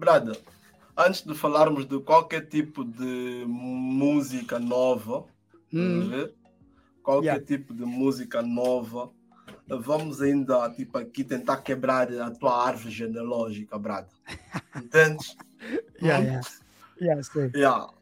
Brada, antes de falarmos de qualquer tipo de música nova, hum. qualquer yeah. tipo de música nova, vamos ainda tipo aqui tentar quebrar a tua árvore genealógica, Brada. Entendes? yeah, yeah. Yeah, sei. Yeah.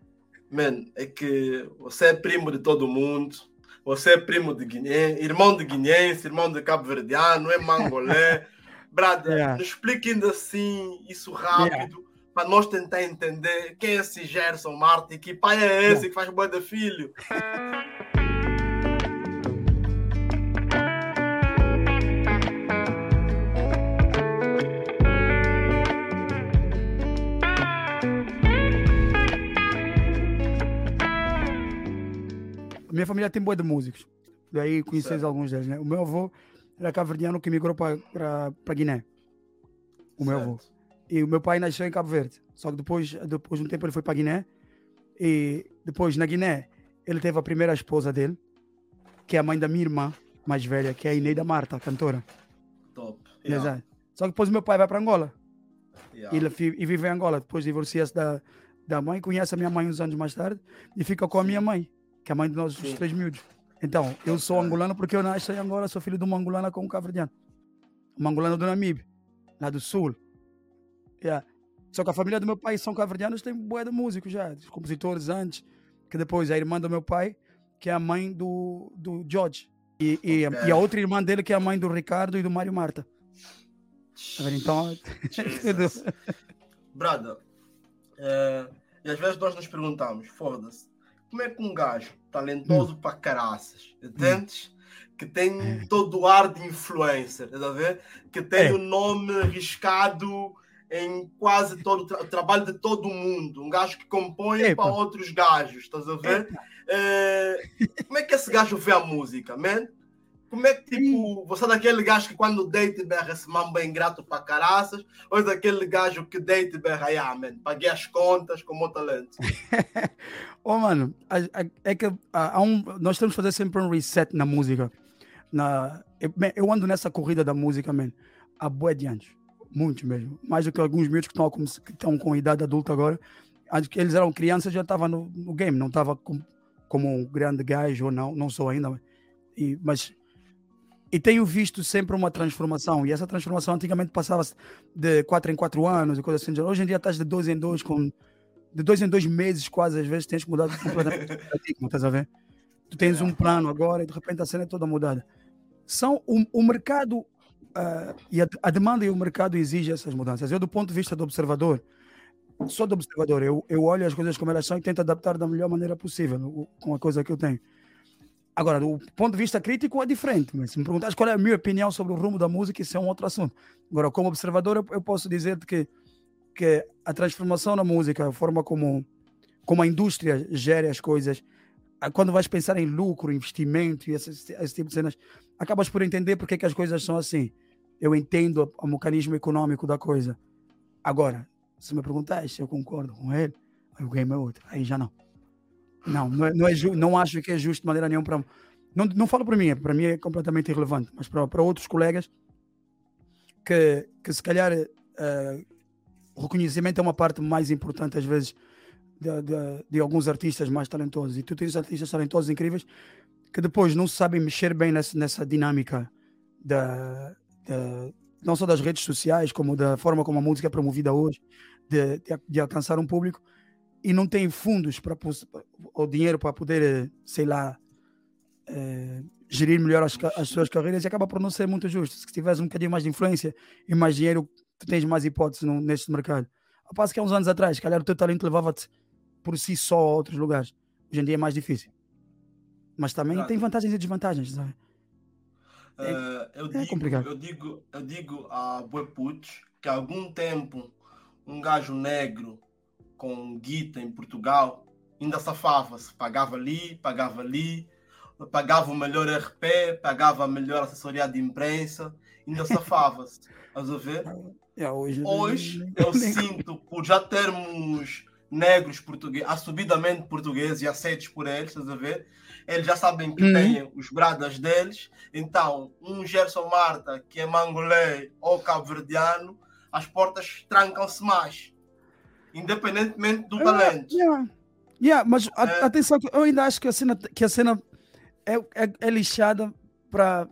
Man, é que você é primo de todo mundo, você é primo de Guiné, irmão de guineense, irmão de cabo-verdiano, é mangolé. Brada, yeah. nos explique ainda assim isso rápido. Yeah para nós tentar entender quem é esse Gerson Martin, que pai é esse que faz boa de filho. Minha família tem boa de músicos. Daí conheces alguns deles, né? O meu avô era cabo-verdiano que migrou para Guiné. O meu certo. avô. E o meu pai nasceu em Cabo Verde. Só que depois, depois de um tempo ele foi para Guiné. E depois, na Guiné, ele teve a primeira esposa dele, que é a mãe da minha irmã mais velha, que é a Ineida Marta, cantora. Top. Yeah. Exato. Só que depois o meu pai vai para Angola. Yeah. E, ele, e vive em Angola. Depois divorcia-se da, da mãe, conhece a minha mãe uns anos mais tarde e fica com a minha mãe, que é a mãe de nós, os três miúdos. Então, eu sou angolano porque eu nasci em Angola, sou filho de uma angolana com um cabo-verdiano. Uma angolana do Namibe, lá do sul. Yeah. Só que a família do meu pai são caverdianos, tem boé de músicos já, de compositores antes, que depois a irmã do meu pai, que é a mãe do, do George. E, e, okay. e a outra irmã dele, que é a mãe do Ricardo e do Mário Marta. Tá então. Brada, é, e às vezes nós nos perguntamos, foda-se, como é que um gajo talentoso hum. para caraças, entendes? Hum. Que tem todo o ar de influencer, tá a ver? Que tem é. o nome arriscado em quase todo o tra trabalho de todo mundo. Um gajo que compõe Epa. para outros gajos, estás a ver? É, como é que esse gajo vê a música, man? Como é que, tipo, você é daquele gajo que quando deita berra esse mambo é ingrato para caraças, ou é daquele gajo que deita e berra, ah, man, paguei as contas com o meu talento? oh, mano, é que há um, nós temos que fazer sempre um reset na música. Na, eu, eu ando nessa corrida da música, man, há boé de anos Muitos mesmo. Mais do que alguns miúdos que estão, com, idade adulta agora. Antes que eles eram crianças, já estava no, no, game, não estava com, como um grande gajo ou não, não sou ainda. E, mas e tenho visto sempre uma transformação. E essa transformação antigamente passava-se de 4 em 4 anos e coisas assim. Hoje em dia estás de 2 em 2, com de 2 em 2 meses, quase às vezes tens que mudar completamente o paradigma, estás a ver? Tu tens um plano agora e de repente a cena é toda mudada. São o, o mercado uh, e a, a, demanda e o mercado exigem essas mudanças. Eu, do ponto de vista do observador, sou do observador, eu, eu olho as coisas como elas são e tento adaptar da melhor maneira possível com a coisa que eu tenho. Agora, do ponto de vista crítico é diferente, mas se me perguntares qual é a minha opinião sobre o rumo da música, isso é um outro assunto. Agora, como observador, eu, posso dizer que, que a transformação na música, a forma como, como a indústria gera as coisas, quando vais pensar em lucro, investimento e esse, esse tipo de cenas, acabas por entender porque é que as coisas são assim. Eu entendo o, mecanismo econômico da coisa. Agora, se me perguntar se eu concordo com ele, aí o game é outro. Aí já não. Não, não, é, não, é ju, não acho que é justo de maneira nenhuma para. Não, não falo para mim, para mim é completamente irrelevante, mas para, para outros colegas que, que se calhar uh, o reconhecimento é uma parte mais importante às vezes de, de, de, alguns artistas mais talentosos. E tu tens artistas talentosos incríveis que depois não sabem mexer bem nessa, nessa dinâmica da, da, não só das redes sociais, como da forma como a música é promovida hoje, de, de, de alcançar um público, e não têm fundos para ou dinheiro para poder, sei lá, é, gerir melhor as, as suas carreiras, e acaba por não ser muito justo. Se tiveres um bocadinho mais de influência e mais dinheiro, tu tens mais hipóteses no, neste mercado. Ao passo que há uns anos atrás, calhar o teu talento levava-te por si só a outros lugares. Hoje em dia é mais difícil. Mas também claro. tem vantagens e desvantagens, sabe? É, uh, eu, é digo, complicado. eu digo, eu digo a Boeputos que há algum tempo um gajo negro com guita em Portugal ainda safava-se, pagava ali, pagava ali, pagava o melhor RP, pagava a melhor assessoria de imprensa, ainda safava-se. Estás a ver? É, hoje, hoje eu sinto, por já termos negros portugueses, assumidamente portugueses e aceitos por eles, estás a ver? Eles já sabem que uhum. têm os bradas deles, então um Gerson Marta, que é mangolé ou cabo-verdiano, as portas trancam-se mais. Independentemente do talento. Yeah, yeah mas a, é. atenção, eu ainda acho que a cena, que a cena é, é, é lixada para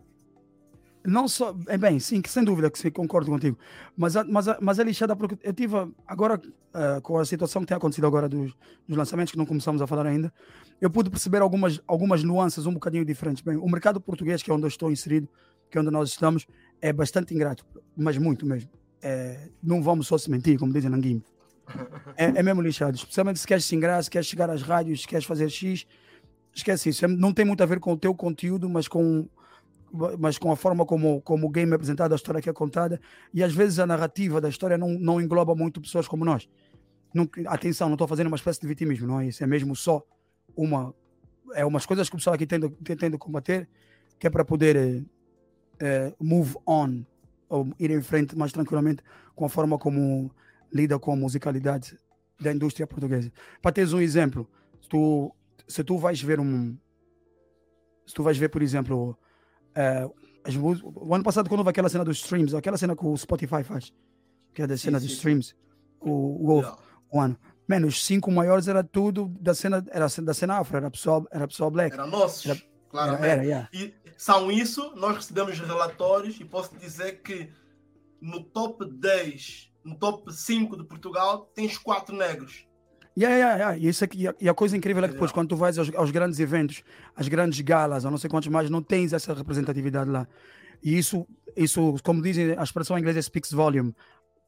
não só, é bem, sim, sem dúvida que sim, concordo contigo, mas, mas, mas é lixada porque eu tive, agora, uh, com a situação que tem acontecido agora dos, dos, lançamentos, que não começamos a falar ainda, eu pude perceber algumas, algumas nuances um bocadinho diferentes. Bem, o mercado português, que é onde eu estou inserido, que é onde nós estamos, é bastante ingrato, mas muito mesmo. É, não vamos só se mentir, como dizem na Guim. É, é mesmo lixado, especialmente se queres se ingrar, se queres chegar às rádios, se queres fazer X, esquece isso. É, não tem muito a ver com o teu conteúdo, mas com mas com a forma como, como o game é apresentado, a história que é contada, e às vezes a narrativa da história não, não engloba muito pessoas como nós. Não, atenção, não estou fazendo uma espécie de vitimismo, não é isso, é mesmo só uma. É umas coisas que o pessoal aqui tem de combater, que é para poder é, move on, ou ir em frente mais tranquilamente com a forma como lida com a musicalidade da indústria portuguesa. Para teres um exemplo, se tu, se tu vais ver um. Se tu vais ver, por exemplo, Uh, o ano passado, quando houve aquela cena dos streams, aquela cena que o Spotify faz, que é da cena sim, dos sim. streams, o, o, yeah. o ano. Mano, os cinco maiores era tudo da cena, era da cena afro, era pessoal, era pessoal black. Era nossos, era, claramente. Era, era, yeah. E são isso, nós recebemos relatórios e posso dizer que no top 10, no top 5 de Portugal, tens quatro negros. Yeah, yeah, yeah. E, isso aqui, e a coisa incrível é que depois, quando tu vais aos, aos, grandes eventos, às grandes galas, ou não sei quantos mais, não tens essa representatividade lá. E isso, isso como dizem, a expressão em inglês é speaks volume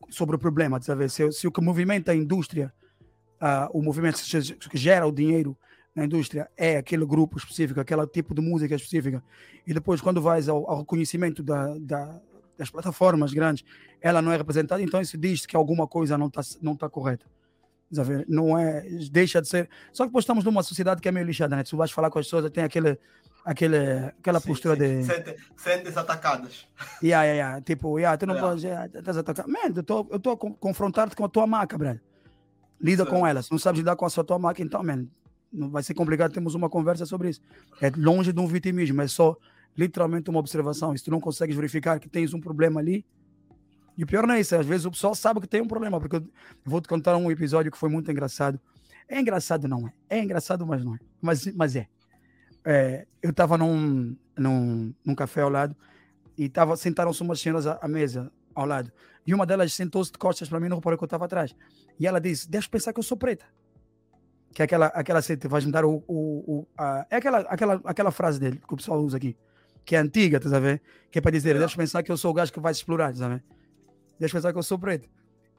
sobre o problema. Sabe? Se, se o que movimenta a indústria, uh, o movimento que gera o dinheiro na indústria é aquele grupo específico, aquele tipo de música específica, e depois, quando vais ao, ao reconhecimento da, da, das plataformas grandes, ela não é representada, então isso diz que alguma coisa não está não tá correta. Não é, deixa de ser. Só que depois estamos numa sociedade que é meio lixada, né? Se tu vais falar com as pessoas, tem aquele, aquele, aquela sim, postura sim. de. Sente, sentes atacadas. Yeah, yeah, yeah. Tipo, yeah, tu não yeah. podes. Yeah, estás atacado. Man, eu estou tô a confrontar-te com a tua marca, brother. Lida sim. com ela. Se não sabes lidar com a sua tua marca, então, man, não vai ser complicado. Temos uma conversa sobre isso. É longe de um vitimismo, é só literalmente uma observação. E se tu não consegues verificar que tens um problema ali, e o pior não é isso, às vezes o pessoal sabe que tem um problema, porque eu vou te contar um episódio que foi muito engraçado. É engraçado, não é? É engraçado, mas não é. Mas, mas é. é eu estava num, num, num café ao lado e sentaram-se umas senhoras à, à, mesa ao lado. E uma delas sentou-se de costas para mim, não reparou que eu estava atrás. E ela disse: Deixa pensar que eu sou preta. Que é aquela, aquela vais me dar o. o, o a, é aquela, aquela, aquela frase dele que o pessoal usa aqui, que é antiga, a ver? Que é para dizer: Deixa pensar que eu sou o gajo que vai se explorar, a ver? Deixa pensar que eu sou preto.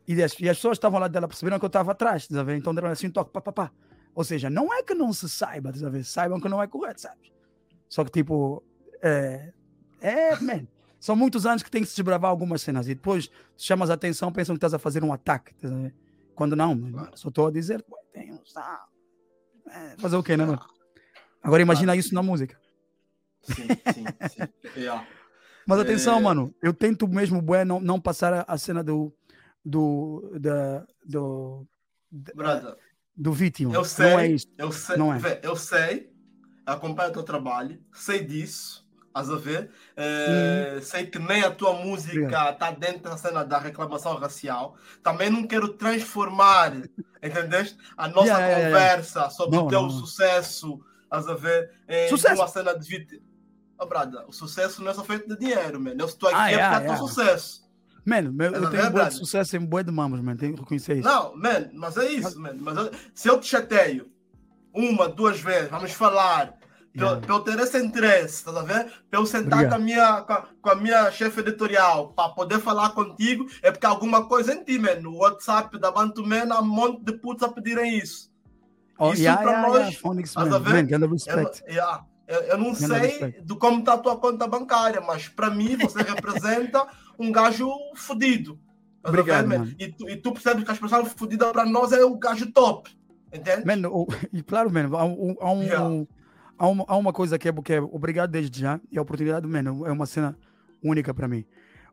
E, as, e as pessoas estavam lá dela perceberam que eu estava atrás, tá vendo? Então deram assim um toque, pá, pá, pá. Ou seja, não é que não se saiba, tá vendo? Saibam que não é correto, sabe? Só que, tipo, é. É, man. São muitos anos que tem que se desbravar algumas cenas e depois chamas a atenção, pensam que estás a fazer um ataque, tá vendo? Quando não, claro. só estou a dizer, tem um é, fazer o quê, né, mano? Agora imagina isso na música. Sim, sim, sim. yeah. Mas atenção, é... mano, eu tento mesmo bué, não, não passar a, cena do. do. Da, do. Brother, do vítima. Eu sei, não é isso. Eu sei, não é. Vé, eu sei, acompanho o teu trabalho, sei disso, estás a ver? É, hum. Sei que nem a tua música está dentro da cena da reclamação racial. Também não quero transformar, entendeste? A nossa yeah, conversa yeah, yeah. sobre não, o teu não. sucesso, estás a ver? Em sucesso. uma cena de vítima. Oh, brada, o sucesso não é só feito de dinheiro, mano. Eu estou aqui ah, é, é por sucesso. Mano, eu, eu tenho um bom sucesso em boi de mamos, mano. Tenho que reconhecer isso. Não, mano, mas é isso, mano. Mas eu, se eu te chateio uma, duas vezes, vamos falar, para eu ter esse interesse, tá vendo? Para eu sentar com a minha, com a, com a minha chefe editorial, para poder falar contigo, é porque alguma coisa em ti, mano. No WhatsApp da Bantuman há um monte de putos a pedirem isso. Oh, isso yeah, para yeah, nós. Yeah. Phonics, man. Man, yeah. Eu, eu não sei do como está a tua conta bancária, mas para mim você representa um gajo fodido. Obrigado, mano. E, tu, e tu percebes que as pessoas fodidas para nós é o gajo top. Entende? Mano, e claro, mano, há, há, um, yeah. um, há, uma, há uma coisa que é, que é obrigado desde já, e a oportunidade, mano, é uma cena única para mim.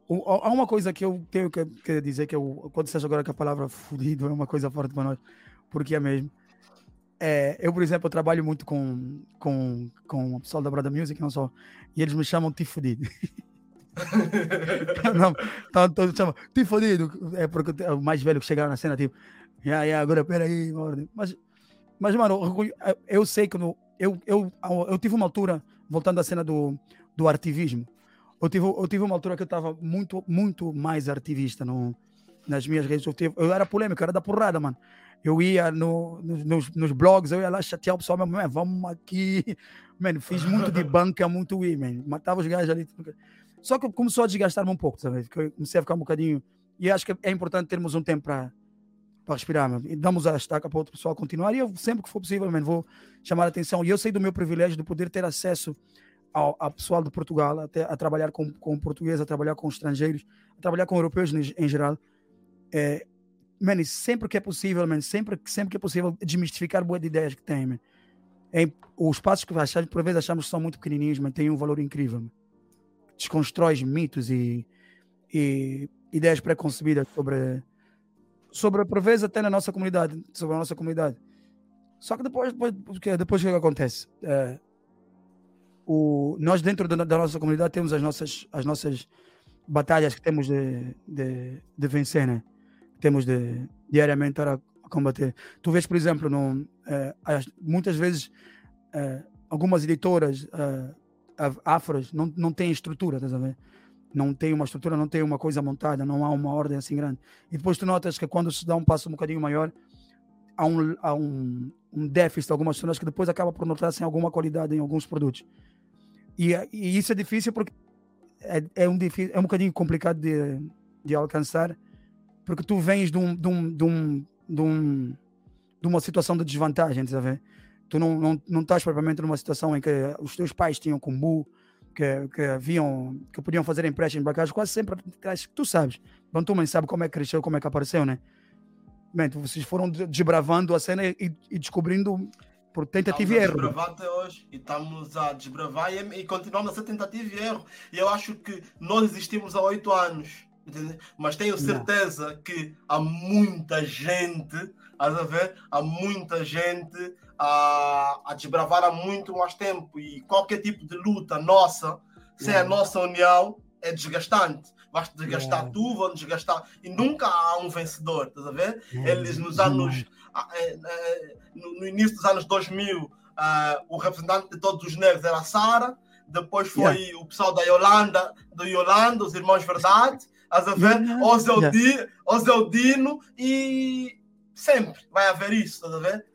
há uma coisa que eu tenho que, que dizer, que eu, quando você agora que a palavra fudido é uma coisa forte para nós, porque é mesmo. É, eu, por exemplo, eu trabalho muito com, com, com o pessoal da Brother Music, não só, e eles me chamam Tifudido. não, então, então chamam Tifudido, é porque é o mais velho que chegaram na cena, tipo, Yeah, yeah, agora peraí. Mas, mas, mano, eu, eu sei que no, eu, eu, eu tive uma altura, voltando à cena do, do ativismo, eu tive, eu tive uma altura que eu estava muito, muito mais ativista no, nas minhas redes. Eu, tive, eu era polêmico, eu era da porrada, mano. Eu ia no, nos, nos blogs, eu ia lá chatear o pessoal, mas vamos aqui. Mano, fiz muito de banca, muito ir, man. Matava os gajos ali. Só que começou a desgastar-me um pouco, sabe? Comecei a ficar um bocadinho. E acho que é importante termos um tempo para para respirar. E damos a estaca para outro pessoal continuar. E eu, sempre que for possível, man, vou chamar a atenção. E eu sei do meu privilégio de poder ter acesso ao, ao pessoal de Portugal, até a trabalhar com, com português, a trabalhar com estrangeiros, a trabalhar com europeus em geral. É, man, sempre que é possível, man, sempre, sempre que é possível, desmistificar boas ideias que tem, man. É, os passos que achamos, por vezes achamos que são muito pequenininhos, mas têm um valor incrível. Man. Desconstrói mitos e, e ideias preconcebidas sobre sobre por vezes até na nossa comunidade, sobre a nossa comunidade. Só que depois, depois, depois o que, acontece? É, o, nós dentro da, da, nossa comunidade temos as nossas, as nossas batalhas que temos de, de, de vencer, né? Temos de diariamente estar a, combater. Tu vês, por exemplo, no, é, muitas vezes é, algumas editoras é, afros não, não têm estrutura, estás a ver? não tem uma estrutura, não tem uma coisa montada, não há uma ordem assim grande. E depois tu notas que quando se dá um passo um bocadinho maior, há um, há um, um déficit de algumas zonas que depois acaba por notar sem alguma qualidade em alguns produtos. E, e isso é difícil porque é, é, um, é um bocadinho complicado de, de alcançar, porque tu vens de, um, de, um, de, um, de, um, de uma situação de desvantagem, sabe? Tu não, não, não estás propriamente numa situação em que os teus pais tinham combu, que, que haviam, que podiam fazer empréstimos bancários, quase sempre, tu sabes, Bom, tu mãe sabe como é que cresceu, como é que apareceu, né? Bem, vocês foram desbravando a cena e, e descobrindo por tentativa e erro. Desbravar até hoje e estamos a desbravar e, e continuamos a ser tentativa e erro. E eu acho que nós existimos há oito anos? Mas tenho certeza Não. que há muita gente, a ver, há muita gente a, a desbravar há muito mais tempo e qualquer tipo de luta nossa, sem yeah. a nossa união, é desgastante. Vais desgastar yeah. tu, vão desgastar. E nunca há um vencedor, estás a ver? Eles nos anos. É, é, no, início dos anos 2000, uh, o representante de todos os negros era a Sara, depois foi yeah. o pessoal da Yolanda, do Yolanda, os Irmãos Verdade, estás a. Ozeldino, Ozeldino e sempre vai haver isso, estás a ver?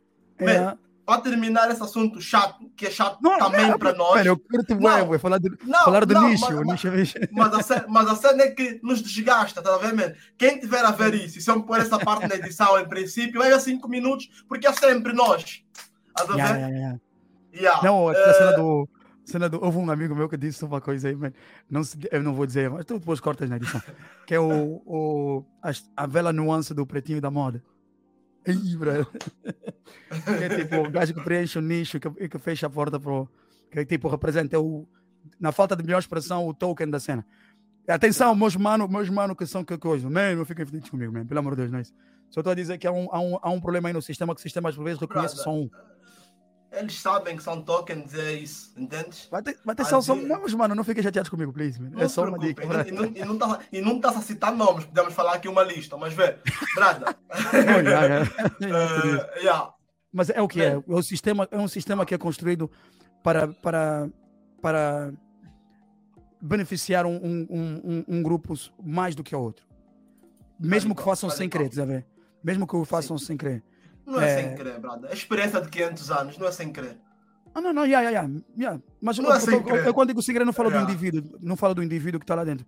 Yeah para terminar esse assunto chato, que é chato não, também é, para nós. eu curto não, ué, falar do, não, falar do não, nicho, mas, nicho. Mas, a cena, mas a cena é que nos desgasta, tá vendo, man? Quem tiver a ver isso, e se eu pôr essa parte na edição em princípio, vai ver 5 minutos, porque é sempre nós. Tá yeah, yeah, yeah. Yeah. Não, a uh... cena do. Cena do, houve um amigo meu que disse uma coisa aí, man, não se, eu não vou dizer, mas tu depois cortas na edição, que é o, o, a, vela nuance do pretinho da moda. Ih, bro. é tipo o gajo que preenche o nicho e que, fecha a porta pro. Que tipo representa o. Na falta de melhor expressão, o token da cena. Atenção, meus manos meus mano que são que coisa. Man, não fiquem felizes comigo, man. Pelo amor de Deus, não é isso. Só estou a dizer que há um, há, um, há um problema aí no sistema que o sistema às vezes reconhece só um. Eles sabem que são tokens, é isso, entendes? Vai ter, vai ter só, só, mas, mano, não fiquem chateados comigo, please. Man. É só uma dica. E, e, não, e, não tá, e não tá a citar nomes, podemos falar aqui uma lista, mas vê, Brada. uh, yeah. Mas é o que é. é. O sistema, é um sistema que é construído para, para, para beneficiar um, um, um, um grupo mais do que o outro. Mesmo que façam sem querer, ver? Mesmo que o façam Sim. sem querer. Não é, é, sem crer, brother. A experiência de 500 anos não é sem crer. Ah, não, não, yeah, yeah, yeah. Mas não eu, é sem eu, eu, eu, quando digo sem crer, não falo yeah. do indivíduo, não falo do indivíduo que está lá dentro.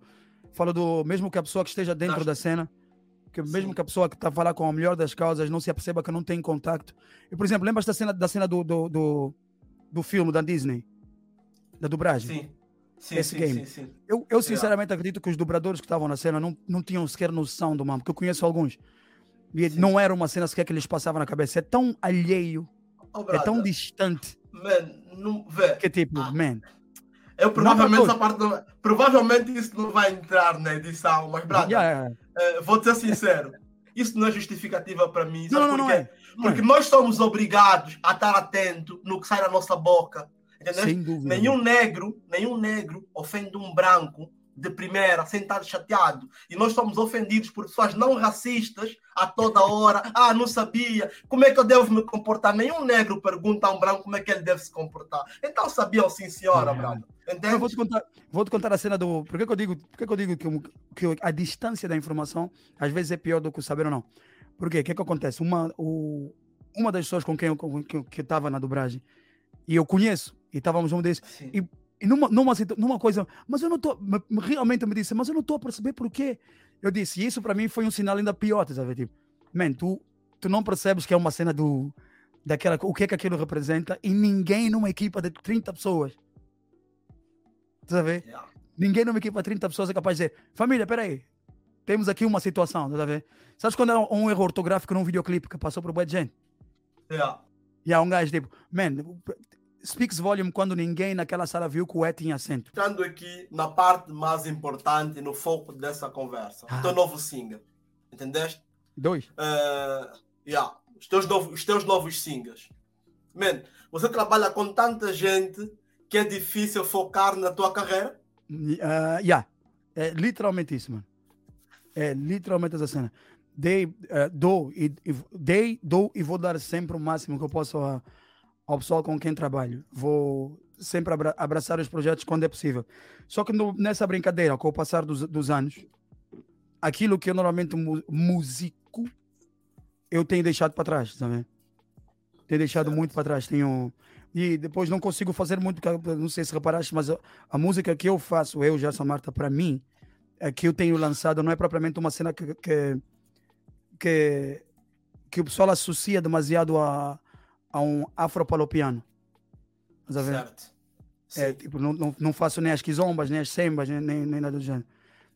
Falo do mesmo que a pessoa que esteja dentro da cena, que mesmo Sim. que a pessoa que está falar com a melhor das causas não se aperceba que não tem contato. E, por exemplo, lembras da cena, da cena do, do, do, do filme da Disney? Da dublagem? Sim. Sim, esse sim, game. Sim, eu, eu sinceramente acredito que os dobradores que estavam na cena não, não tinham sequer noção do mano, porque eu conheço alguns. E Sim. não era uma cena sequer que eles passavam na cabeça. É tão alheio, oh, é tão distante. Man, não, vê. Que tipo, ah, man. Eu provavelmente essa parte não, provavelmente isso não vai entrar na edição, mas brother, yeah. uh, vou ser sincero, isso não é justificativa para mim. Não, não, não, é. Porque é. nós somos obrigados a estar atento no que sai da nossa boca. Entendeu? Nenhum negro, nenhum negro ofende um branco de primeira, estar chateado. E nós somos ofendidos por pessoas não racistas a toda hora. Ah, não sabia. Como é que eu devo me comportar? Nenhum negro pergunta a um branco como é que ele deve se comportar. Então sabiam sim, senhora, é. Brado. Eu vou te, contar, vou te contar a cena do. Por que, que eu digo, por que, que, eu digo que, que a distância da informação às vezes é pior do que o saber ou não? Por quê? O que, que acontece? Uma, o, uma das pessoas com quem eu estava na dobragem, e eu conheço, e estávamos um desses, e e numa, numa, numa coisa, mas eu não estou, realmente me disse, mas eu não estou a perceber porquê. Eu disse, e isso para mim foi um sinal ainda pior, sabe? Tipo, man, tu, tu não percebes que é uma cena do, daquela, o que é que aquilo representa e ninguém numa equipa de 30 pessoas, sabe? Yeah. Ninguém numa equipa de 30 pessoas é capaz de dizer, família, peraí, temos aqui uma situação, tá vendo? Sabes quando é um erro ortográfico num videoclipe que passou por boa gente? Yeah. E há um gajo tipo, man, speaks volume quando ninguém naquela sala viu que o E tinha acento. Estando aqui na parte mais importante, no foco dessa conversa, ah. o teu novo single, entendeste? Dois. Uh, yeah, os, teus novos, os teus novos singles. Man, você trabalha com tanta gente que é difícil focar na tua carreira? Uh, yeah. É literalmente isso, mano. É literalmente essa cena. Dei, uh, dou, e, dei, dou e vou dar sempre o máximo que eu posso a, ao pessoal com quem trabalho. Vou sempre abra abraçar os projetos quando é possível. Só que no, nessa brincadeira, com o passar dos, dos anos, aquilo que eu normalmente músico, eu tenho deixado para trás, sabe? Tenho deixado muito para trás. Tenho e depois não consigo fazer muito, não sei se reparaste, mas a, a música que eu faço, eu, Gerson Marta, para mim, é que eu tenho lançado, não é propriamente uma cena que, que, que, que o pessoal associa demasiado a, a um afropalopiano. Certo. É, tipo, não, não, não, faço nem as quizombas, nem as sembas, nem, nem, nem, nada do gênero.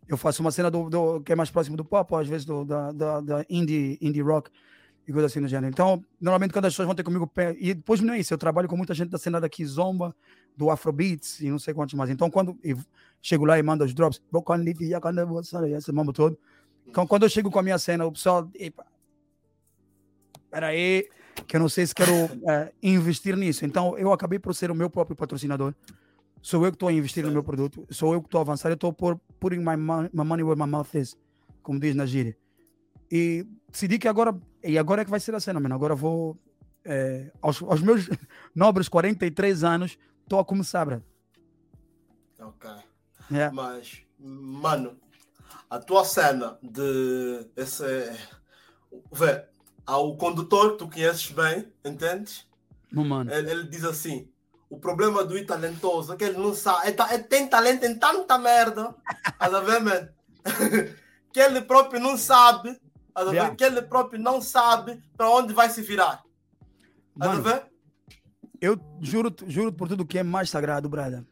Eu faço uma cena do, do, que é mais próximo do pop, às vezes do, da, da, da indie, indie rock e coisa assim do gênero. Então, normalmente quando as pessoas vão ter comigo, e depois não é isso, eu trabalho com muita gente da cena da kizomba, do afrobeats e não sei quantos mais. Então, quando eu chego lá e mando os drops, esse mambo todo. Então, quando eu chego com a minha cena, o pessoal, epa, peraí, que eu não sei se quero é, investir nisso. Então, eu acabei por ser o meu próprio patrocinador. Sou eu que estou a investir no meu produto, sou eu que estou a avançar, eu estou por putting my, money, my money where my mouth is, como diz na gíria. E decidi que agora, e agora é que vai ser a cena, mano. Agora vou, é, aos, aos, meus nobres 43 anos, estou a começar, bro. Ok. Yeah. Mas, mano, a tua cena de esse. Vê, ao condutor, que tu conheces bem, entendes? mano. Ele, ele, diz assim: o problema do talentoso é que ele não sabe, ele, ele tem talento em tanta merda, a ver, man? que ele próprio não sabe, a ver? Que ele próprio não sabe para onde vai se virar. A ver? Eu juro, juro por tudo que é mais sagrado, brother,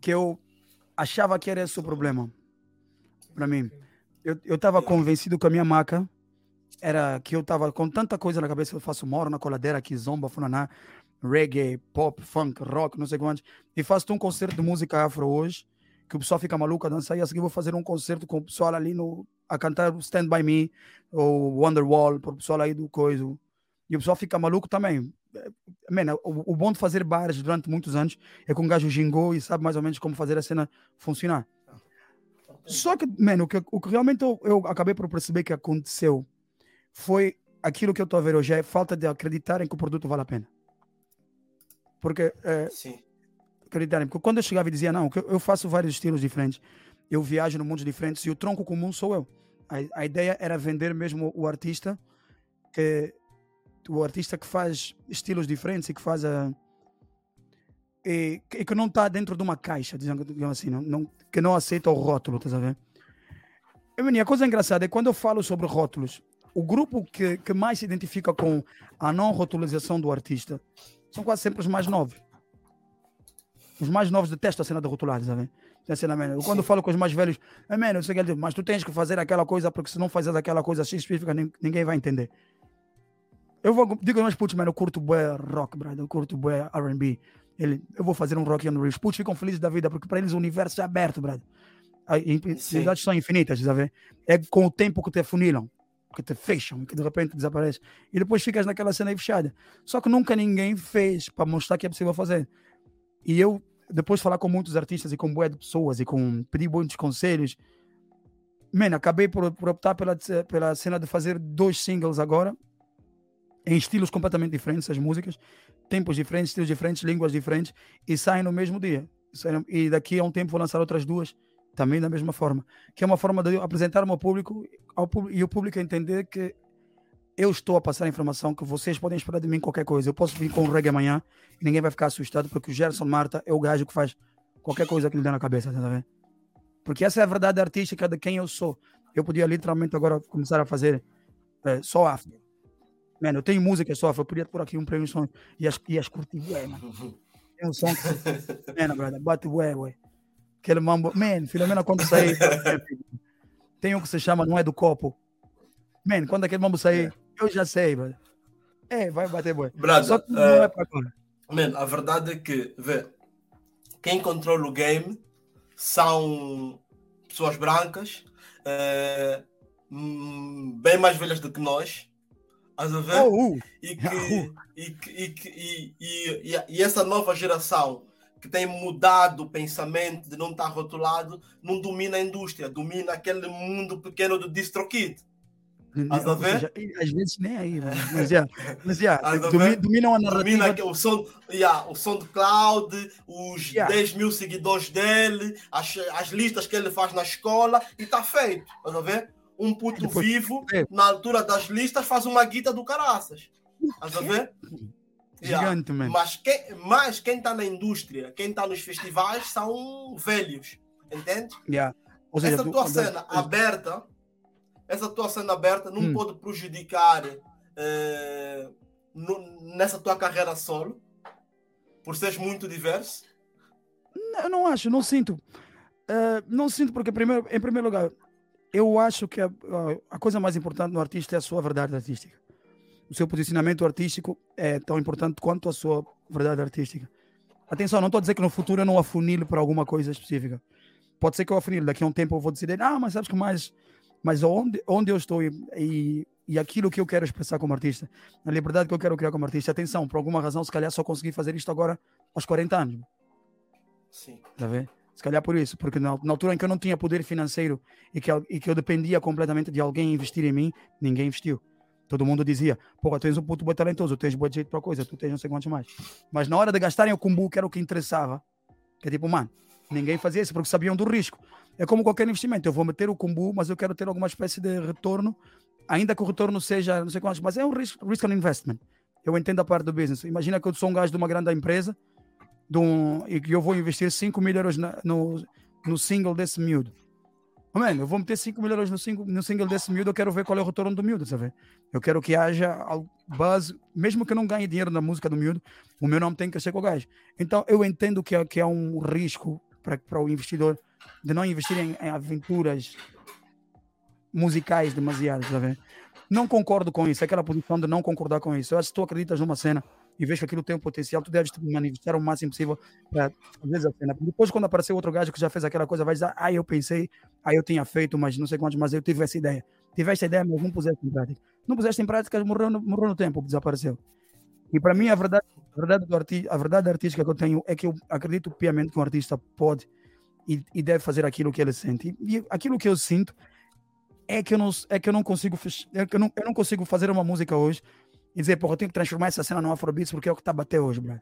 que eu achava que era esse o problema para mim. Eu, eu tava convencido que a minha maca era que eu tava com tanta coisa na cabeça, eu faço moro na coladeira aqui, zomba, funaná, reggae, pop, funk, rock, não sei quantos, e faço um concerto de música afro hoje, que o pessoal fica maluco a dançar, e a seguir vou fazer um concerto com o pessoal ali no, a cantar Stand By Me, ou Wonderwall, para o pessoal aí do coisa, e o pessoal fica maluco também. Man, o, o bom de fazer bares durante muitos anos é que um gajo gingou e sabe mais ou menos como fazer a cena funcionar. Só que, mano, o que, o que realmente eu, eu acabei por perceber que aconteceu foi aquilo que eu estou a ver hoje, é falta de acreditarem que o produto vale a pena. Porque, é, acreditarem, porque quando eu chegava e dizia, não, eu faço vários estilos diferentes, eu viajo no mundo diferentes e o tronco comum sou eu. A, a ideia era vender mesmo o artista, que, o artista que faz estilos diferentes e que faz a. E, e que não está dentro de uma caixa, digamos assim, não, não, que não aceita o rótulo, estás a ver? E, a coisa engraçada é quando eu falo sobre rótulos, o grupo que, que mais se identifica com a não rotulização do artista são quase sempre os mais novos. Os mais novos detestam a cena de rotular, sabe? Eu, quando falo com os mais velhos, é, eu que mas tu tens que fazer aquela coisa, porque se não fazer aquela coisa específica, ninguém vai entender. Eu vou, digo mais putos, mano, eu curto bué rock, brother, eu curto bué R&B. Ele, eu vou fazer um rock and roll. Os putos ficam felizes da vida, porque para eles o universo é aberto, brother. As possibilidades são infinitas, sabe? É com o tempo que te funilam que te fecham, que de repente desaparece. E depois ficas naquela cena aí fechada. Só que nunca ninguém fez para mostrar que é possível fazer. E eu depois de falar com muitos artistas e com boas pessoas e com pedir muitos conselhos, man, acabei por, por optar pela, pela cena de fazer dois singles agora, em estilos completamente diferentes, as músicas, tempos diferentes, estilos diferentes, línguas diferentes, e saem no mesmo dia. E daqui a um tempo vou lançar outras duas, também da mesma forma. Que é uma forma de apresentar ao público, ao público e o público entender que eu estou a passar a informação que vocês podem esperar de mim qualquer coisa. Eu posso vir com um reggae amanhã e ninguém vai ficar assustado porque o Gerson Marta é o gajo que faz qualquer coisa que lhe dá na cabeça, tá vendo? Porque essa é a verdade artística de quem eu sou. Eu podia literalmente agora começar a fazer é, só afro. Mano, eu tenho música só afro. Eu podia pôr aqui um prêmio som e as, e as curtir, ué, mano. Tem um som que. Mano, brother, bate ué, ué. Aquele mambo. Man, Filomena, quando sair. tem um que se chama Não é do Copo. Man, quando aquele mambo sair, eu já sei, brother. É, vai bater boi. Só que não uh, é para agora. Man, a verdade é que, vê, quem controla o game são pessoas brancas, uh, bem mais velhas do que nós. Estás a ver? E, que, e, que, e, que, e, e, e, essa nova geração que tem mudado o pensamento de não estar rotulado, não domina a indústria, domina aquele mundo pequeno do DistroKid. Estás a ver? às vezes nem aí, mas já, mas já, domina, dominam a narrativa. Domina o som, yeah, o som do Cloud, os yeah. 10 mil seguidores dele, as, as listas que ele faz na escola e está feito. Estás a ver? Um puto Depois, vivo, é. na altura das listas, faz uma guita do caraças. Estás a ver? Gigante, yeah. Mas quem mas quem está na indústria, quem está nos festivais são velhos. Entende? Yeah. Ou seja, Essa tua tu, cena aberta essa tua cena aberta não hum. pode prejudicar eh, no, nessa tua carreira solo? Por seres muito diverso? Eu não acho, não sinto. Uh, não sinto, porque primeiro, em primeiro lugar, eu acho que a, a, coisa mais importante no artista é a sua verdade artística. O seu posicionamento artístico é tão importante quanto a sua verdade artística. Atenção, não estou a dizer que no futuro eu não afunilo para alguma coisa específica. Pode ser que eu afunile, daqui a um tempo eu vou decidir, ah, mas sabes que mais mas onde, onde eu estou e, e, e, aquilo que eu quero expressar como artista, a liberdade que eu quero criar como artista, atenção, por alguma razão, se calhar só consegui fazer isto agora aos 40 anos. Sim. Tá vendo? Se calhar por isso, porque na, na, altura em que eu não tinha poder financeiro e que, e que eu dependia completamente de alguém investir em mim, ninguém investiu. Todo mundo dizia, pô, tu tens um puto bom talentoso, tu tens bom jeito para coisa, tu tens não sei quantos mais. Mas na hora de gastarem o cumbu, que era o que interessava, que é tipo, mano, ninguém fazia isso porque sabiam do risco. É como qualquer investimento. Eu vou meter o combo, mas eu quero ter alguma espécie de retorno, ainda que o retorno seja não sei quantos, mas é um risk, risk on investment. Eu entendo a parte do business. Imagina que eu sou um gajo de uma grande empresa de um, e que eu vou investir 5 mil euros na, no, no single desse miúdo. Mano, eu vou meter 5 mil euros no single, no single desse miúdo, eu quero ver qual é o retorno do miúdo, sabe? Eu quero que haja buzz, mesmo que eu não ganhe dinheiro na música do miúdo, o meu nome tem que ser com o gajo. Então eu entendo que é, que é um risco para o investidor de não investir em, em aventuras musicais demasiadas, tá vendo? Não concordo com isso, aquela posição de não concordar com isso. Eu acho que tu acreditas numa cena e vês que aquilo tem um potencial, tu deves te manifestar o máximo possível para fazer a cena. Depois, quando aparecer outro gajo que já fez aquela coisa, vai dizer, ah, eu pensei, ah, eu tinha feito, mas não sei quantos, mas eu tive essa ideia. Tiveste a ideia, mas não puseste em prática. Não puseste em prática, morreu no, morreu no tempo, desapareceu. E para mim, a verdade, a verdade, do arti a verdade artística que eu tenho é que eu acredito piamente que um artista pode e, e, deve fazer aquilo que ele sente. E, e, aquilo que eu sinto é que eu não, é que eu não consigo é que eu não, eu não consigo fazer uma música hoje e dizer, porra, eu tenho que transformar essa cena no Afrobeats porque é o que a bater hoje, bro.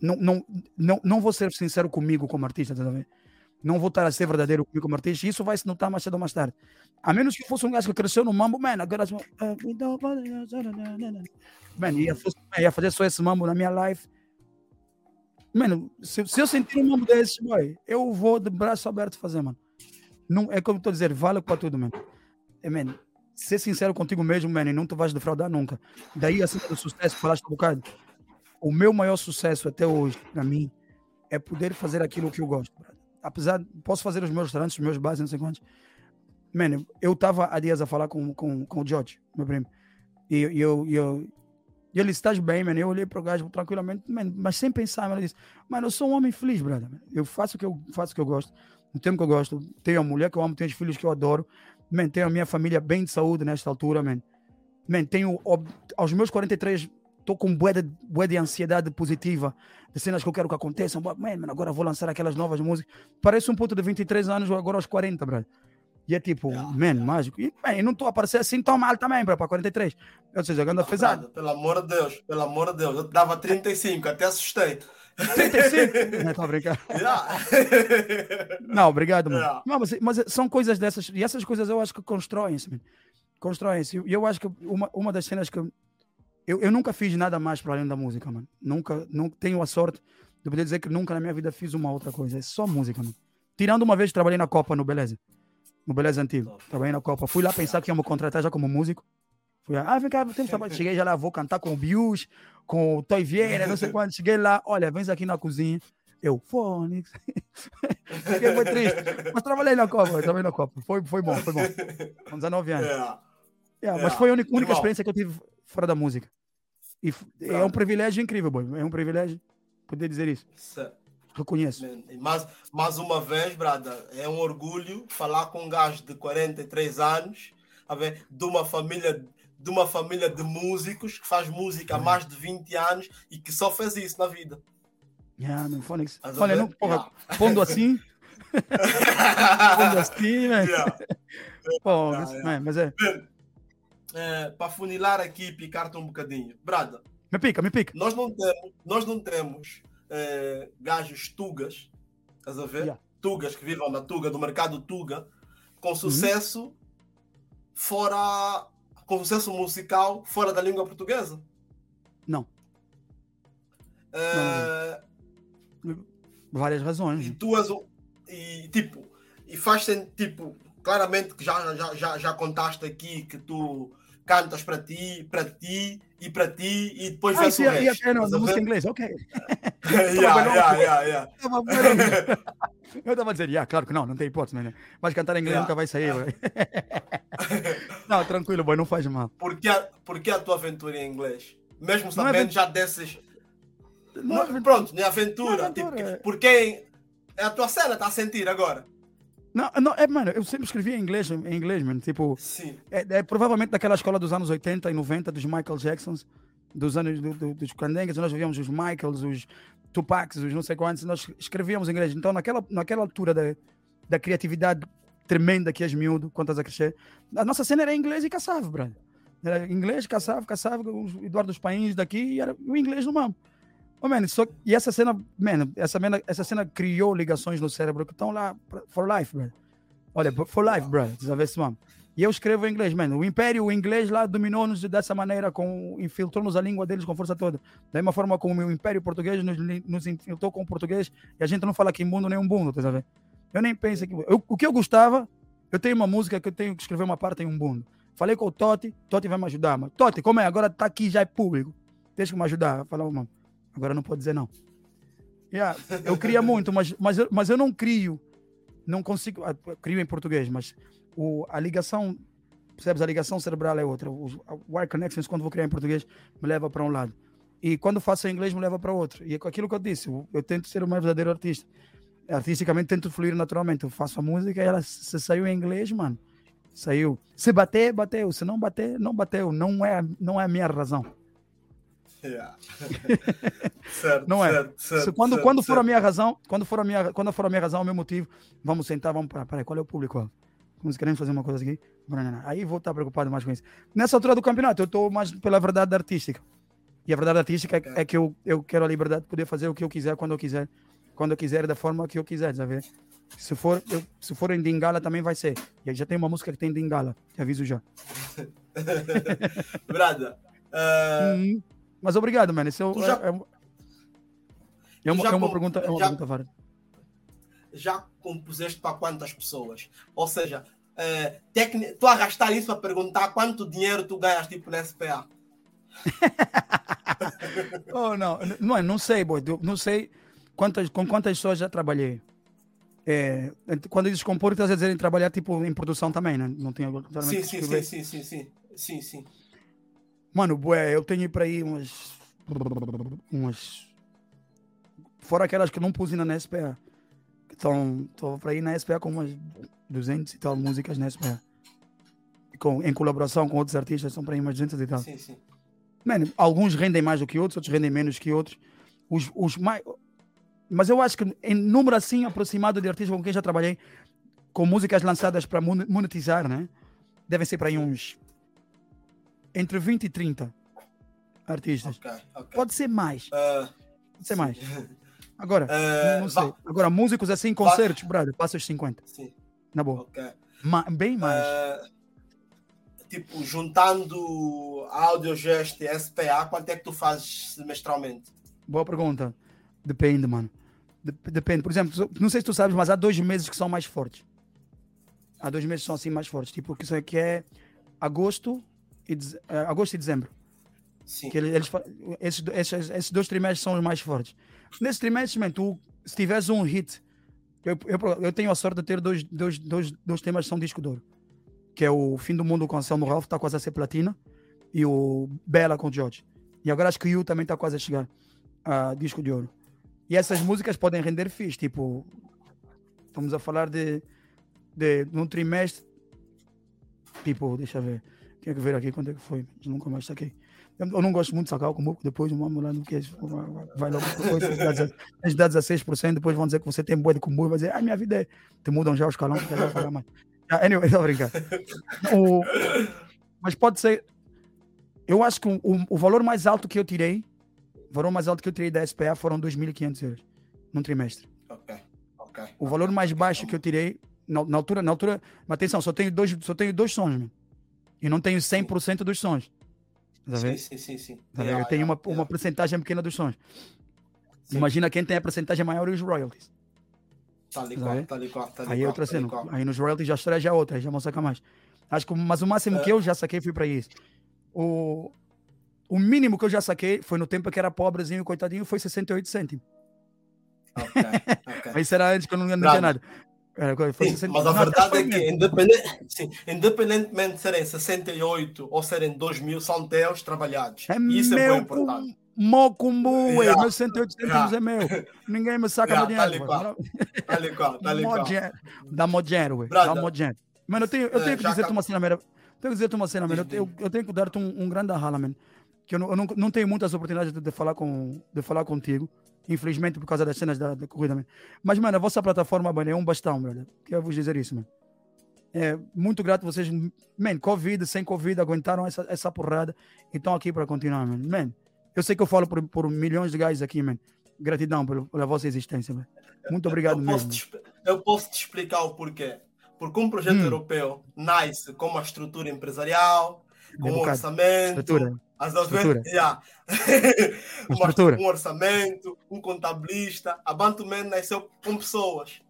Não, não, não, não vou ser sincero comigo como artista, tá vendo? Não vou estar a ser verdadeiro comigo como artista. Isso vai se notar mais cedo ou mais tarde. A menos que fosse um gajo que cresceu no mambo, man, agora. Man, ia, ia fazer só esse mambo na minha live Mano, se, se eu sentir um nome desse, boy, eu vou de braço aberto fazer, mano. Não, é como estou a dizer, vale para tudo, mano. É, man, ser sincero contigo mesmo, mano, e não te vais defraudar nunca. Daí, assim, do sucesso, falaste um bocado. O meu maior sucesso até hoje, para mim, é poder fazer aquilo que eu gosto. Apesar, posso fazer os meus restaurantes, os meus bares, não sei quantos. Mano, eu estava há dias a falar com, com, com o George, meu primo. E eu, eu, e ele disse, estás bem, mano? Eu olhei para o gajo tranquilamente, man, mas sem pensar, mano. Ele disse, mano, eu sou um homem feliz, brother. Eu faço o que eu faço o que eu gosto, o tempo que eu gosto. Tenho a mulher que eu amo, tenho os filhos que eu adoro. Man, tenho a minha família bem de saúde nesta altura, man. Man, tenho, aos meus 43 estou com bué de, bué de ansiedade positiva, de cenas que eu quero que aconteçam. Man, man, agora vou lançar aquelas novas músicas. Parece um puto de 23 anos, agora aos 40, bro. E é tipo, yeah. man, mágico. E, man, não estou a aparecer assim tão mal também, para 43. Ou seja, anda pesado. Pelo amor de Deus, pelo amor de Deus. Eu dava 35, até assustei. 35? Não. Yeah. Não, obrigado, mano. Yeah. Não, mas, mas, são coisas dessas, e essas coisas eu acho que constroem-se, constroem-se. E eu acho que uma, uma das cenas que eu, eu nunca fiz nada mais para além da música, mano. Nunca, nunca tenho a sorte de poder dizer que nunca na minha vida fiz uma outra coisa. É só música, mano. Tirando uma vez trabalhei na Copa no Beleza. No Beleza Antigo. Trabalhei na Copa. Fui lá pensar que ia me contratar já como músico. Fui lá, ah, vem cá, temos trabalho. Cheguei já lá, vou cantar com o Bius, com o Toy Vieira, não sei quando. Cheguei lá, olha, vens aqui na cozinha. Eu, Fônix. Fiquei muito triste. Mas trabalhei na Copa, trabalhei na Copa. Foi, foi bom, foi bom. Com 19 anos. Yeah. Yeah, mas foi a única, única experiência que eu tive fora da música. E é um privilégio incrível, boy. É um privilégio poder dizer isso. Certo. Reconheço. Mas, mais uma vez, Brada, é um orgulho falar com um gajo de 43 anos, a ver, de uma família de uma família de músicos que faz música há uhum. mais de 20 anos e que só fez isso na vida. Yeah, man, Phonics. Olha, não, porra, yeah. pondo assim. pondo assim, né? Yeah. Pô, yeah, yeah. mas é é, para funilar aqui e picar-te um bocadinho. Brada. Me pica, me pica. Nós não temos, nós não temos é, gajos tugas, estás a ver? Tugas que vivam na tuga, do mercado tuga, com uhum. sucesso uhum. fora, com sucesso musical fora da língua portuguesa. Não. É, não. Várias razões. E tu és, e tipo, e faz tipo, claramente que já, já, já, já contaste aqui que tu cantas para ti, para ti e para ti e depois ah, sim, o resto. Yeah, música em inglês, ok. yeah, yeah, yeah. Eu estava a dizer, yeah, claro que não, não tem hipótese, né? mas cantar em inglês nunca vai sair. não, tranquilo, boy, não faz mal. Por que, a, por que a tua aventura em inglês? Mesmo sabendo é já desses. Não, não, pronto, nem aventura. Não, tipo, é... Porque é a tua cena, está a sentir agora. Não, não, é, mano, eu sempre escrevia em inglês, em inglês, mano. Tipo, Sim. É, é provavelmente daquela escola dos anos 80 e 90, dos Michael Jacksons, dos anos do, do, dos Candengas, nós víamos os Michaels, os Tupacs, os não sei quantos, nós escrevíamos em inglês. Então, naquela, naquela altura da, da criatividade tremenda que és miúdo, quando estás a crescer, a nossa cena era inglês e caçava, brother. Era inglês, caçava, caçava, o Eduardo dos Países daqui, e era o inglês no mamo. Oh, man, só, e essa cena, man, essa, essa cena criou ligações no cérebro que estão lá for life, bro. Olha, for life, bro. mano. E eu escrevo em inglês, mano. O Império, o inglês lá dominou-nos dessa maneira, com, infiltrou-nos a língua deles com força toda. Da mesma forma como o Império Português nos, nos infiltrou com o português e a gente não fala que mundo nem um bundo, tá sabendo? Eu nem penso que. Eu, o que eu gostava, eu tenho uma música que eu tenho que escrever uma parte em um bundo. Falei com o Totti, Totti vai me ajudar, mas Totti, como é? Agora tá aqui, já é público. Deixa que me ajudar. Falar, mano. Agora não pode dizer não. Yeah, eu queria muito, mas, mas, eu, mas eu não crio. Não consigo. Eu crio em português, mas o, a ligação, percebes? A ligação cerebral é outra. O, wire connections, quando vou criar em português, me leva para um lado. E quando faço em inglês, me leva para outro. E é aquilo que eu disse, eu, eu tento ser o mais verdadeiro artista. Artisticamente, tento fluir naturalmente. Eu faço a música e ela se saiu em inglês, mano. Saiu. Se bater, bateu. Se não bater, não bateu. Não é, não é a minha razão. Yeah. certo, não é? Certo, certo, quando certo, quando for a minha razão, quando for a minha, quando for a minha razão, o meu motivo, vamos sentar, vamos para, peraí, qual é o público? Vamos querendo fazer uma coisa aqui, aí vou estar preocupado mais com isso. Nessa altura do campeonato, eu estou mais pela verdade artística. E a verdade artística é, é, que eu, eu quero a liberdade de poder fazer o que eu quiser, quando eu quiser, quando eu quiser, da forma que eu quiser, ver? Se for, eu, se for em Dingala também vai ser. E aí já tem uma música que tem Dingala, te aviso já. Brada, uh... Hum. Mas obrigado, mano. Isso é, já, é, é, é, uma, é uma pergunta, é uma já, pergunta válida. Já compuseste para quantas pessoas? Ou seja, é, tecni... tu arrastar isso para perguntar quanto dinheiro tu ganhas tipo na SPA? oh, não, não, não sei, boy. Não sei quantas, com quantas pessoas já trabalhei. É, quando eles compor, estás a dizer em trabalhar tipo em produção também, né? Não tem sim, sim, sim, sim, sim, sim, sim, sim. Mano, bué, eu tenho para aí umas. Umas. Fora aquelas que não pus ainda na SPA. Então, estou para ir na SPA com umas 200 e tal músicas na SPA. Com, em colaboração com outros artistas, são para aí umas 200 e tal. Sim, sim. Mano, alguns rendem mais do que outros, outros rendem menos que outros. Os, os mais. Mas eu acho que em número assim aproximado de artistas com quem já trabalhei, com músicas lançadas para monetizar, né? Devem ser para aí uns. Entre 20 e 30 artistas. Okay, okay. Pode ser mais. Uh, Pode ser sim. mais. Agora, uh, não sei. Agora, músicos assim, concertos, brother, passa os 50. Sim. Na boa. Okay. Ma bem mais. Uh, tipo, juntando Audiogest e SPA, quanto é que tu fazes semestralmente? Boa pergunta. Depende, mano. Depende. Por exemplo, não sei se tu sabes, mas há dois meses que são mais fortes. Há dois meses que são assim mais fortes. Tipo, que isso aqui é agosto e, é, agosto e dezembro. Sim. Que eles, esses, esses, esses dois trimestres são os mais fortes. Nesse trimestre, man, tu, se tiveres um hit, eu, eu, eu tenho a sorte de ter dois, dois, dois, dois temas que são disco de ouro que é o Fim do Mundo com Anselmo Ralph, está quase a ser platina, e o Bela com o George. E agora acho que o Yu também está quase a chegar a disco de ouro. E essas músicas podem render fixe, tipo, estamos a falar de, de num trimestre, tipo, deixa eu ver, tinha que ver aqui quanto é que foi, eu nunca mais saquei. Eu não gosto muito de sacar o combo, depois vamos lá no que vai logo depois, tens dados a 6%, depois vão dizer que você tem boa de combo, vai dizer, ah, minha vida é, te mudam já os calões, já pagar mais. Ah, anyway, estou brincando. O, mas pode ser. Eu acho que o, o, valor mais alto que eu tirei, o valor mais alto que eu tirei da SPA foram 2.500 euros num trimestre. Ok, ok. O valor mais baixo que eu tirei, na, na altura, na altura, mas atenção, só tenho dois, só tenho dois sons, meu. E não tenho 100% dos sons. Tá sim, sim, sim, sim. Tá yeah, eu tenho yeah, uma, yeah. uma porcentagem pequena dos sons. Sim. Imagina quem tem a porcentagem maior e os royalties. Tá ligado, tá ligado, tá ligado. Aí outra cena. Aí nos royalties já estreia já outra, já vão sacar mais. Acho que, mas o máximo é. que eu já saquei foi para isso. O, o mínimo que eu já saquei foi no tempo que era pobrezinho, coitadinho, foi 68 cêntimos. Ok, ok. Mas isso era antes que eu não, não tinha nada. Sim, mas a verdade é que, independente, sim, independentemente de serem 68 ou serem 2 mil, são teus trabalhados. É isso é muito importante. Mocumbu, yeah. meus 108 centavos yeah. é meu. Ninguém me saca yeah, meu dinheiro. Tá ali qual, tá ali qual. Dá modinheiro, ué. Dá modinheiro. Mano, eu tenho, eu tenho é, que dizer-te uma cena, mano. Tenho que dizer-te uma cena, mano. Eu, eu, tenho que dar-te um, um grande rala, mano. Que eu, não, eu não, não tenho muitas oportunidades de, de, falar com, de falar contigo. Infelizmente, por causa das cenas da, da corrida, mano. Mas, mano, a vossa plataforma, mano, é um bastão, brother. Quero vos dizer isso, mano. É muito grato vocês, man, Covid, sem Covid, aguentaram essa, essa porrada e estão aqui para continuar, mano. Man, eu sei que eu falo por, por milhões de gajos aqui, man. Gratidão pela, pela vossa existência. Muito obrigado eu mesmo. Te, eu posso te explicar o porquê. Porque um projeto hum. europeu nasce com uma estrutura empresarial, com um, orçamento. Estrutura. As estrutura. Yeah. uma estrutura. Um orçamento, um contabilista. A Bantuman nasceu com pessoas.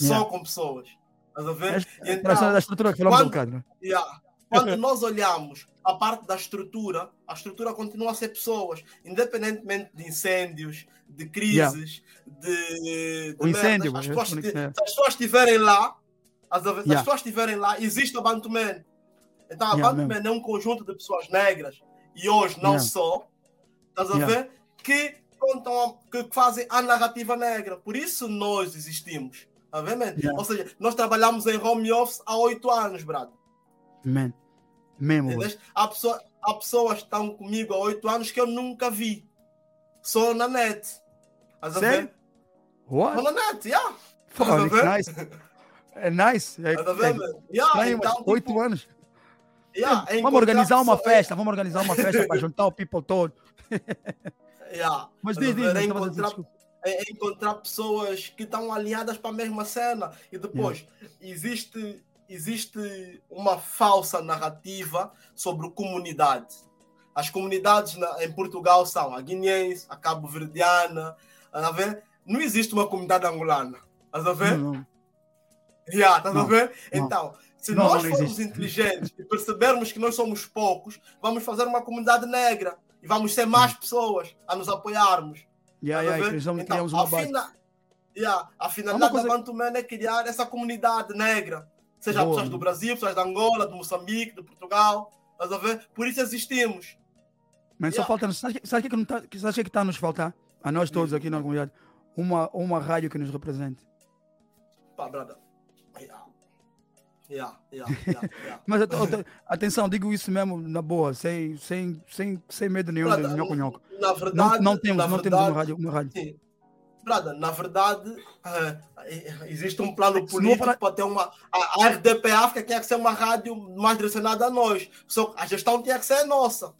Yeah. Só com pessoas. Estás a ver? É, então, da estrutura que falamos quando, um bocado, né? yeah, quando nós olhamos a parte da estrutura, a estrutura continua a ser pessoas, independentemente de incêndios, de crises, yeah. de, de o incêndio, as pessoas, se as pessoas estiverem lá, as, as pessoas estiverem lá, existe a Bantuman. Então a yeah, Bantuman é um conjunto de pessoas negras e hoje não yeah. só, estás a ver? Que contam, que fazem a narrativa negra. Por isso nós existimos. Tá vendo, yeah. Ou seja, nós trabalhamos em home office há oito anos, brado. Man. Mesmo. Há, pessoa, há pessoas que estão comigo há oito anos que eu nunca vi. Só na net. Estás a ver? What? Só na net, yeah. é nice. É nice. É, a ver, é, yeah, então, oito tipo, anos. Yeah, é vamos organizar uma festa, vamos organizar uma festa para juntar o people todo. yeah. Mas diz, diz, é encontrar, é encontrar pessoas que estão alinhadas para a mesma cena. E depois, yeah. existe existe uma falsa narrativa sobre comunidade. As comunidades na, em Portugal são a guineense, a cabo-verdiana, a ver? Não existe uma comunidade angolana. Estás a ver? Não, não. Yeah, estás a ver? Não. Então, se não, nós formos inteligentes e percebermos que nós somos poucos, vamos fazer uma comunidade negra e vamos ser mais pessoas a nos apoiarmos. Yeah, yeah, então, a, fina... yeah, a finalidade coisa... da Bantuman é criar essa comunidade negra Seja Boa. pessoas do Brasil, pessoas da Angola, do Moçambique, de Portugal. Estás a ver? Por isso existimos. Mas yeah. só falta. Sabe o que, está, que está a nos faltar? A nós todos aqui na comunidade. Uma, uma rádio que nos represente. Pá, brada. Yeah. Yeah, yeah. Mas at- at- atenção, digo isso mesmo na boa, sem, sem, sem, sem medo nenhum de Brother, nhoco-nhoco. Na Não, verdade, não temos, na não verdade, temos uma rádio. Uma rádio. Sim. Na verdade, eh, existe um plano não político falar- para ter uma. A, a RDP África tinha que ser uma rádio mais direcionada a nós. Só a gestão tinha que ser nossa,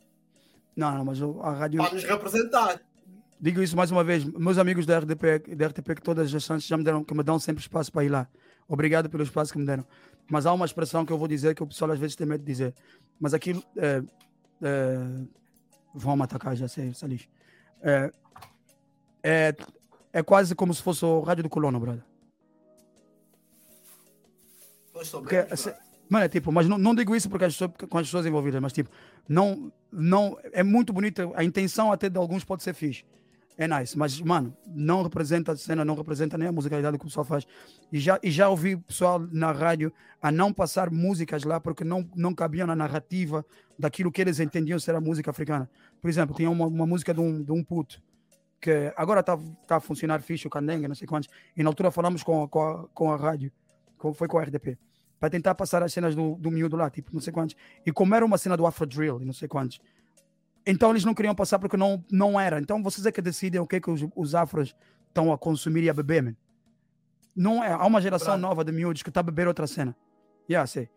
Não, não, mas a rádio. para nos representar. Digo isso mais uma vez, meus amigos da RDP, da RTP que todas as chances já me deram, que me dão sempre espaço para ir lá. Obrigado pelo espaço que me deram. Mas há uma expressão que eu vou dizer que o pessoal às vezes tem medo de dizer. Mas aquilo. É, é, vão me atacar, já sei, Salis. É, é, é quase como se fosse o rádio do colono, brother. Porque, se- mano, é tipo, mas não, não digo isso porque as pessoas, com as pessoas envolvidas, mas tipo, não, não, é muito bonito, a intenção até de alguns pode ser fixe, é nice, mas mano, não representa a cena, não representa nem a musicalidade que o pessoal faz. E já, e já ouvi pessoal na rádio a não passar músicas lá porque não, não cabiam na narrativa daquilo que eles entendiam ser a música africana. Por exemplo, tinha uma, uma música de um, de um puto que agora está tá a funcionar fixe, o Candenga, não sei quantos, e na altura falamos com, com, a, com a rádio, com, foi com a RDP para tentar passar as cenas do, do miúdo lá, tipo, não sei quantos. E como era uma cena do Afro Drill não sei quantos, então eles não queriam passar porque não, não era. Então vocês é que decidem o que é que os, os afros estão a consumir e a beber, man. Não é. Há uma geração nova de miúdos que está a beber outra cena. Yeah, sei.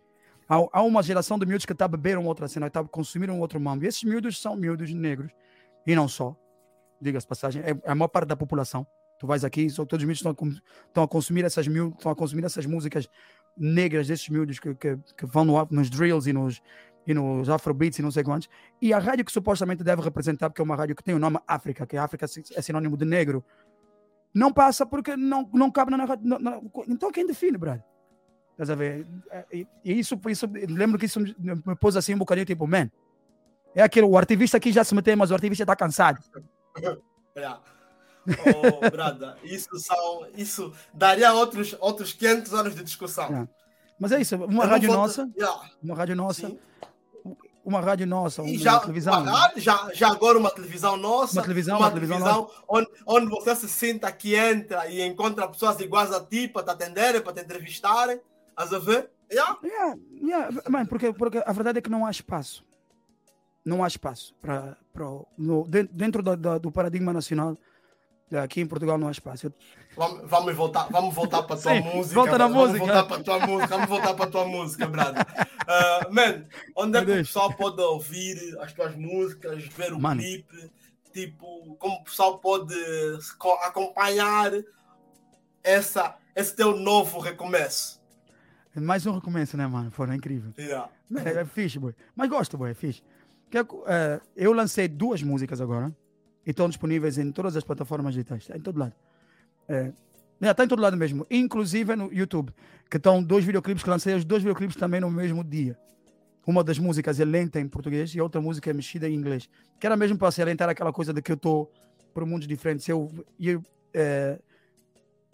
Há, há uma geração de miúdos que está a beber outra cena, está a consumir um outro mambo. E esses miúdos são miúdos negros. E não só. Diga-se passagem. É, é a maior parte da população. Tu vais aqui, só todos os miúdos estão a, estão a consumir essas estão a consumir essas músicas negras desses miúdos que, que, que vão no, nos drills e nos, e nos afrobeats e não sei quantos. E a rádio que supostamente deve representar, porque é uma rádio que tem o nome África, que África é sinônimo de negro, não passa porque não, não cabe na narrativa. na- na- Então quem define, brother? Estás a ver? E, e isso, isso, lembro que isso me pôs assim um bocadinho, tipo, man, é aquele, o ativista aqui já se meteu, mas o ativista está cansado. Yeah. Oh, brada, isso são. Isso daria outros, outros 500 anos de discussão. Yeah. Mas é isso, uma Eu rádio vou- nossa, Yeah, uma rádio nossa, sim. Uma rádio nossa, uma já, televisão. uma rádio, já, já agora uma televisão nossa. Uma televisão, uma televisão onde, onde você se sinta que entra e encontra pessoas iguais a ti para te atenderem, para te entrevistarem. Estás a ver? Yeah. Yeah, yeah, man, porque, porque a verdade é que não há espaço. Não há espaço para dentro da- da- do paradigma nacional. Aqui em Portugal não há espaço. Vamos, vamos voltar, vamos voltar para a tua Sim, música. volta na vamos música. voltar para a tua música. Vamos voltar para a tua música, brother. Uh, man, onde é que o pessoal pode ouvir as tuas músicas, ver o Mano. clipe? Tipo, como o pessoal pode acompanhar essa, esse teu novo recomeço? É mais um recomeço, né, mano? Foi incrível. Yeah. É, é fixe, boy. Mas gosto, boy, é fixe. É- é, eu lancei duas músicas agora e estão disponíveis em todas as plataformas digitais. Está em todo lado. É, está em todo lado mesmo. Inclusive no YouTube, que estão dois videoclipes que lancei, os dois videoclipes também no mesmo dia. Uma das músicas é lenta em português e a outra música é mexida em inglês. Que era mesmo para salientar aquela coisa de que eu estou por mundos diferentes. Eu, eu, é,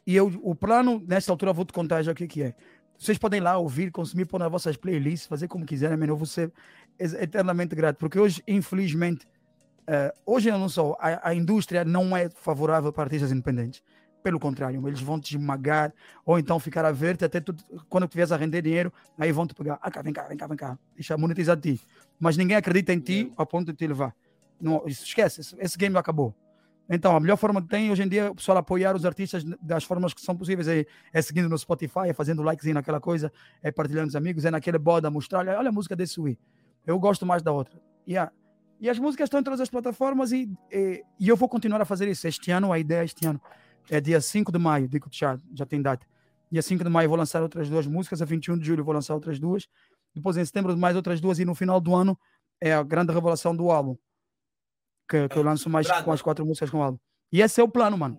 e eu, o plano, nessa altura, vou te contar já o que, que é. Vocês podem ir lá ouvir, consumir, pôr nas vossas playlists, fazer como quiserem, mano. Eu vou ser eternamente grato. Porque hoje, infelizmente, eh, hoje eu não sou, a, a indústria não é favorável para artistas independentes. Pelo contrário, eles vão te esmagar ou então ficar a ver-te até tu, quando a render dinheiro, aí vão te pegar. Ah, cá, vem cá, vem cá, vem cá. Deixa monetizar de ti. Mas ninguém acredita em ti ao ponto de te levar. Não, esquece, esse, esse game acabou. Então, a melhor forma que tem hoje em dia é o pessoal apoiar os artistas das formas que são possíveis. É, é seguindo no Spotify, é fazendo likezinho naquela coisa, é partilhando os amigos, é naquele boda mostrar, olha, olha a música desse Wii. Eu gosto mais da outra. Yeah. E as músicas estão em todas as plataformas e, e, e eu vou continuar a fazer isso. Este ano, a ideia este ano é dia 5 de maio, digo já, já tem data. Dia 5 de maio vou lançar outras duas músicas, a 21 de julho vou lançar outras duas, depois em setembro mais outras duas e no final do ano é a grande revelação do álbum. Que, que eu lanço mais com as quatro músicas com o álbum. E esse é o plano, mano.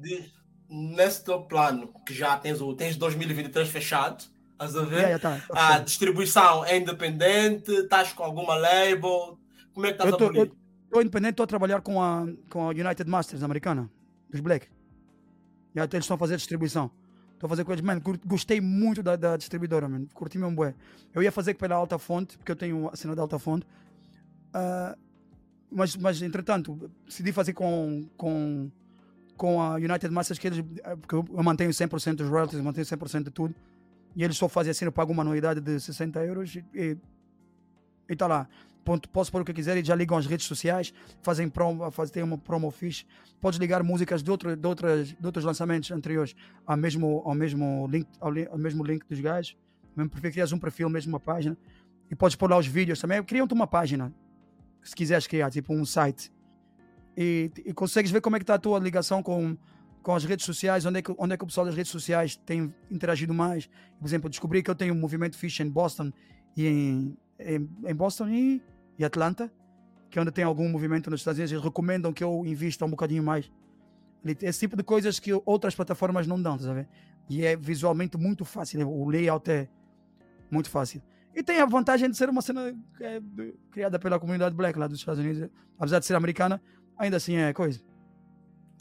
Nesse teu plano, que já tens o tens 2023 fechado, estás a ver? Yeah, yeah, tá, tá a distribuição é independente, estás com alguma label? Como é que estás Eu a tô- abolir? Estou independente, estou a trabalhar com a, com a United Masters americana, dos Black. E até eles estão a fazer distribuição. Estou a fazer com eles, mano, gostei muito da, da distribuidora, mano. Curti mesmo bué. Eu ia fazer pela Alta Fonte, porque eu tenho a cena da Alta Fonte. Ah, mas, mas, entretanto, decidi fazer com, com, com a United Masters, que eles, eh, porque eu mantenho 100% dos royalties, eu mantenho 100% de tudo. e eles só fazem assim, eu pago uma anuidade de 60 euros e está lá. Posso pôr o que quiser e já ligam as redes sociais, fazem promo, fazem, tem uma promo fixe. Podes ligar músicas de, outro, de, outras, de outros lançamentos anteriores ao mesmo, ao mesmo, link, ao, ao mesmo link dos gajos. Mesmo perfil, crias um perfil, mesmo uma página. E podes pôr lá os vídeos também. Criam-te uma página, se quiseres criar, tipo um site. E, e consegues ver como é que está a tua ligação com, com as redes sociais, onde é, que, onde é que o pessoal das redes sociais tem interagido mais. Por exemplo, descobri que eu tenho um movimento fish em Boston e em, em, em Boston e e Atlanta, que é onde tem algum movimento nos Estados Unidos, eles recomendam que eu invista um bocadinho mais. Esse tipo de coisas que outras plataformas não dão, tá E é visualmente muito fácil, o layout é muito fácil. E tem a vantagem de ser uma cena é, criada pela comunidade black lá dos Estados Unidos. Apesar de ser americana, ainda assim é coisa.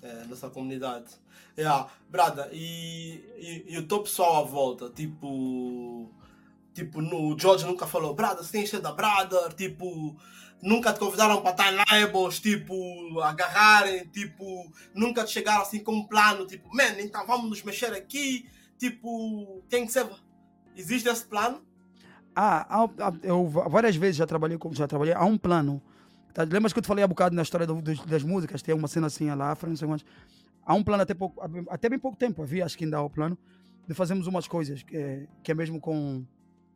É, nessa comunidade. Yeah. Brada, e, e, e o teu pessoal à volta, tipo Tipo, no, o George nunca falou, Brother, você tem ser da Brother, tipo, nunca te convidaram para estar em labels, tipo, agarrarem, tipo, nunca te chegaram assim com um plano, tipo, man, então vamos nos mexer aqui, tipo, tem que ser. Existe esse plano? Ah, eu várias vezes já trabalhei com, já trabalhei, há um plano. Tá, que eu te falei há um bocado na história do, das músicas, tem uma cena assim lá, não sei quantos. Há um plano até, pouco, até bem pouco tempo, havia, acho que ainda há o plano, de fazermos umas coisas, que é, que é mesmo com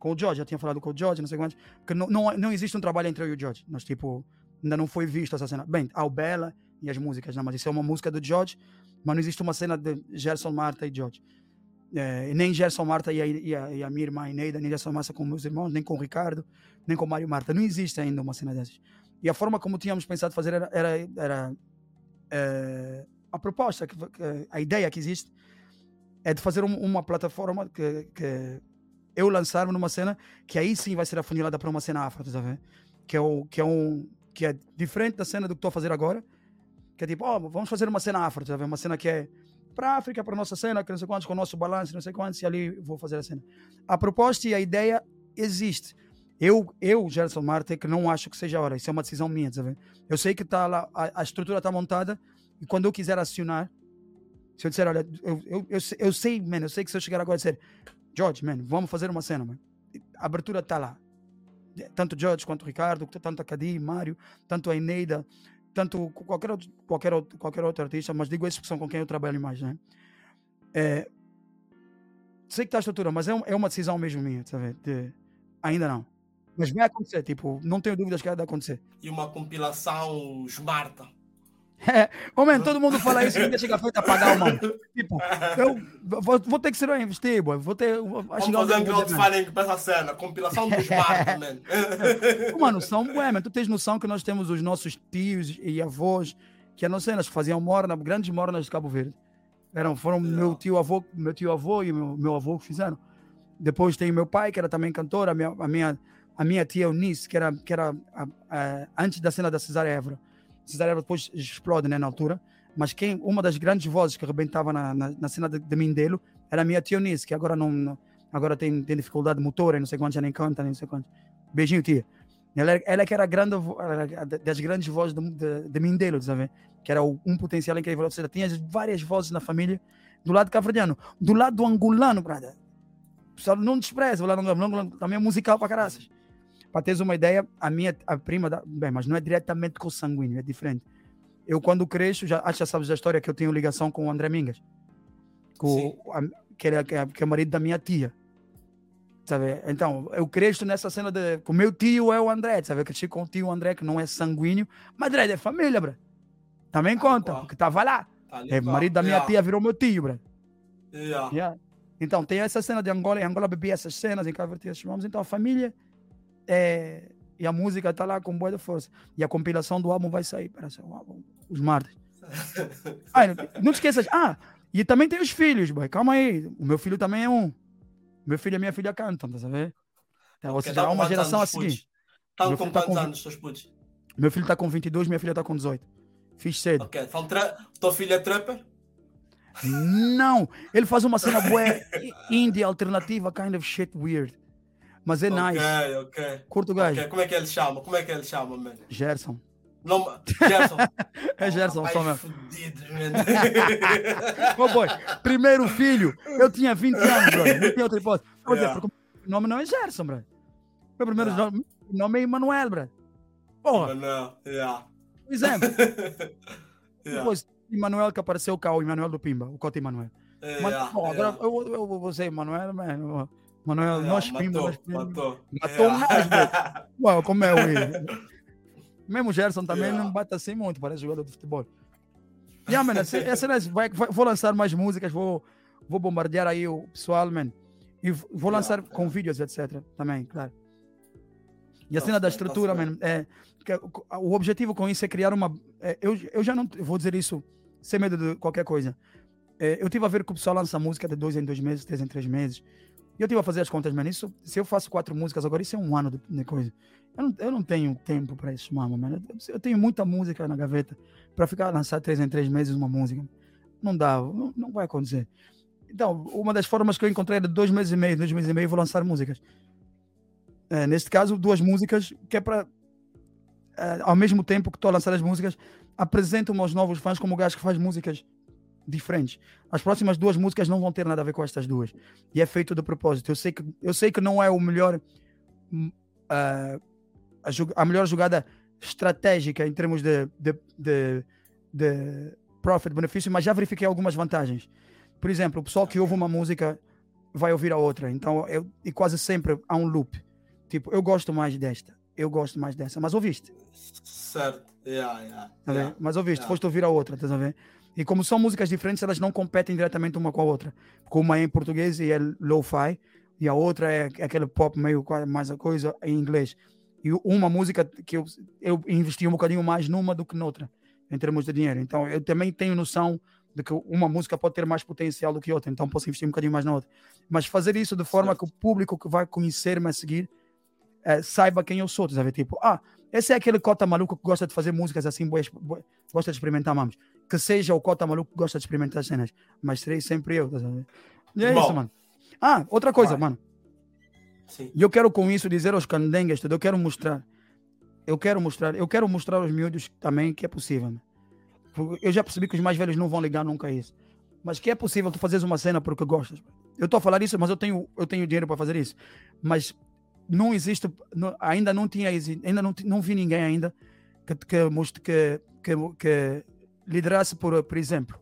com o George, já tinha falado com o George, não sei quantos, porque não, não, não existe um trabalho entre eu e o George, nós tipo, ainda não foi visto essa cena. Bem, há o Bella e as músicas, não, mas isso é uma música do George, mas não existe uma cena de Gerson, Marta e George. É, nem Gerson, Marta e a, e, a, e a, minha irmã Ineida, nem Gerson Marta com meus irmãos, nem com o Ricardo, nem com Mário Marta. Não existe ainda uma cena dessas. E a forma como tínhamos pensado fazer era, era, era é, a proposta, que, a ideia que existe é de fazer um, uma plataforma que, que eu lançar-me numa cena que aí sim vai ser afunilada para uma cena afro, tá vendo? Que é, o, que, é um, que é diferente da cena do que estou a fazer agora. Que é tipo, oh, vamos fazer uma cena afro, tá vendo? Uma cena que é para a África, para nossa cena, que não sei quantos, com o nosso balanço, não sei quantos, e ali vou fazer a cena. A proposta e a ideia existe. Eu, eu Gerson Marte, que não acho que seja a hora, isso é uma decisão minha, tá vendo? Eu sei que tá lá, a, a estrutura está montada, e quando eu quiser acionar, se eu disser, olha, eu, eu, eu, eu sei, mano, eu sei que se eu chegar agora e dizer, George, man, vamos fazer uma cena, man. A abertura está lá. Tanto George quanto Ricardo, tanto a Cadi, Mário, tanto a Eneida, tanto qualquer outro, qualquer, outro, qualquer outro artista, mas digo esses que são com quem eu trabalho mais, né? É, sei que está a estrutura, mas é, um, é uma decisão mesmo minha, sabe? De, ainda não. Mas vai acontecer, tipo, não tenho dúvidas que vai acontecer. E uma compilação Smarta. É, homem, todo mundo fala isso e chega feito a pagar, mano. Tipo, eu vou, vou ter que ser um investir, boy. Vou ter. Vamos fazer um crowdfunding para essa cena, compilação dos marcos, mano. mano, são, ué, man, tu tens noção que nós temos os nossos tios e avós, que eram cenas que faziam morna, grandes mornas de Cabo Verde. Eram, foram meu tio avô, meu tio avô e meu, meu avô que fizeram. Depois tem meu pai, que era também cantor, a minha, a minha, a minha tia Eunice, que era, que era a, a, antes da cena da Cesária Évora Cesária depois explode né, na altura, mas quem uma das grandes vozes que arrebentava na, na, na cena de, de, Mindelo era a minha tia Eunice, que agora não, agora tem, tem dificuldade motora, não sei quantos, já nem canta, nem sei quantos. Beijinho, tia. Ela, ela que era grande, das grandes vozes de, de, de Mindelo, sabe? Que era um potencial incrível. Ou seja, tinha várias vozes na família do lado caverdiano. Do lado do angolano, brother. Pessoal, não despreza, o lado angolano também é musical para caraças. Para teres uma ideia, a minha a prima, da, bem, mas não é diretamente com o sanguíneo, é diferente. Eu, quando cresço, já, que já sabes da história que eu tenho ligação com o André Mingas, com, a, que, é, que, é, que é marido da minha tia. Sabe? Então, eu cresço nessa cena de. Com meu tio é o André, sabe? Eu cresci com o tio André, que não é sanguíneo, mas André é família, bro. Também conta, porque estava lá. Tá é, marido da minha yeah. tia virou meu tio, bro. Yeah. Yeah. Então, tem essa cena de Angola, em Angola bebia essas cenas, em Cabo Verde chamamos. Então, a família é, e a música está lá com boa força. E a compilação do álbum vai sair, parece, o álbum, os martes. ah, não te esqueças. Ah, e também tem os filhos, boy. Calma aí. O meu filho também é um. Meu filho e minha filha cantam, tá sabendo? Então, ou seja, tá há uma geração a seguir. Tá com quantos tá anos, seus putos? Meu filho está com 22, minha filha está com 18. Fiz cedo. Ok, então, tra... tua filha é trapper? Não, ele faz uma cena boa indie alternativa, kind of shit weird. Mas é nice. Ok, ok. Curto o gajo. Okay. Como é que ele chama? Como é que ele chama, mano? Gerson. Não, Gerson. é Gerson, oh, só mesmo. Fudido, oh, boy. Primeiro filho, eu tinha 20 anos, bro. Não tinha outra hipótese. yeah. porque o nome não é Gerson, bro. Meu primeiro Yeah. nome, nome é Emanuel, bro. Porra, Não, yeah. por exemplo. yeah. Depois, Emanuel que apareceu cá, o Emanuel do Pimba, o Cota Emanuel. Mas, yeah, pô, yeah. agora eu, eu, eu vou ser Emanuel, mano. Manuel, Yeah, nós Pimba, matou, Pimba. matou. Matou Yeah. Uau, como é o Mesmo o Gerson também Yeah. não bate assim muito, parece jogador de futebol. Yeah, man, essa, essa, é- vai, vai- vou lançar mais músicas, vou, vou bombardear aí o pessoal, man. E vou Yeah, lançar yeah. com vídeos, etc. Também, claro. E a Tá cena da certo, tá estrutura, man, é, o objetivo com isso é criar uma. é, eu, eu já não vou dizer isso sem medo de qualquer coisa. É, eu tive a ver que o pessoal lança música de dois em dois meses, três em três meses. E eu tive a fazer as contas, mano. Isso, se eu faço quatro músicas agora, isso é um ano de, de coisa. Eu não, eu não tenho tempo para isso, mano. mano. Eu, eu tenho muita música na gaveta para ficar lançar três em três meses uma música. Não dá, não, não vai acontecer. Então, uma das formas que eu encontrei era dois meses e meio, dois meses e meio, vou lançar músicas. É, neste caso, duas músicas que é para, é, ao mesmo tempo que estou a lançar as músicas, apresento-me aos novos fãs como o gajo que faz músicas diferentes. As próximas duas músicas não vão ter nada a ver com estas duas. E é feito de propósito. Eu sei que, eu sei que não é o melhor. ah, a, a melhor jogada estratégica em termos de, de, de, de profit, benefício, mas já verifiquei algumas vantagens. Por exemplo, o pessoal que ouve uma música vai ouvir a outra. Então, eu, e quase sempre há um loop. Tipo, eu gosto mais desta, eu gosto mais dessa, mas ouviste? Certo. Yeah, yeah, Tá yeah. Mas ouviste, Yeah. foste ouvir a outra, estás a ver? E como são músicas diferentes, elas não competem diretamente uma com a outra. Porque uma é em português e é lo-fi, e a outra é aquele pop meio mais a coisa em inglês. E uma música que eu, eu investi um bocadinho mais numa do que noutra, em termos de dinheiro. Então eu também tenho noção de que uma música pode ter mais potencial do que outra, então posso investir um bocadinho mais na outra. Mas fazer isso de forma Certo. que o público que vai conhecer-me a seguir eh, saiba quem eu sou, ver? Tipo, ah, esse é aquele cota maluco que gosta de fazer músicas assim, bué- bué- gosta de experimentar mamos. Que seja o cota maluco que gosta de experimentar as cenas, mas serei sempre eu, ver? E é Bom. isso, mano. Ah, outra coisa, Vai. mano. Sim. Eu quero com isso dizer aos candengues, tudo, eu quero mostrar. Eu quero mostrar, eu quero mostrar aos miúdos também que é possível. né? Eu já percebi que os mais velhos não vão ligar nunca a isso. Mas que é possível tu fazeres uma cena porque gostas. Eu estou a falar isso, mas eu tenho, eu tenho dinheiro para fazer isso. Mas não existe, não- ainda não tinha, ainda não, não vi ninguém ainda que, que, mostre- que, que, que liderasse por, por exemplo.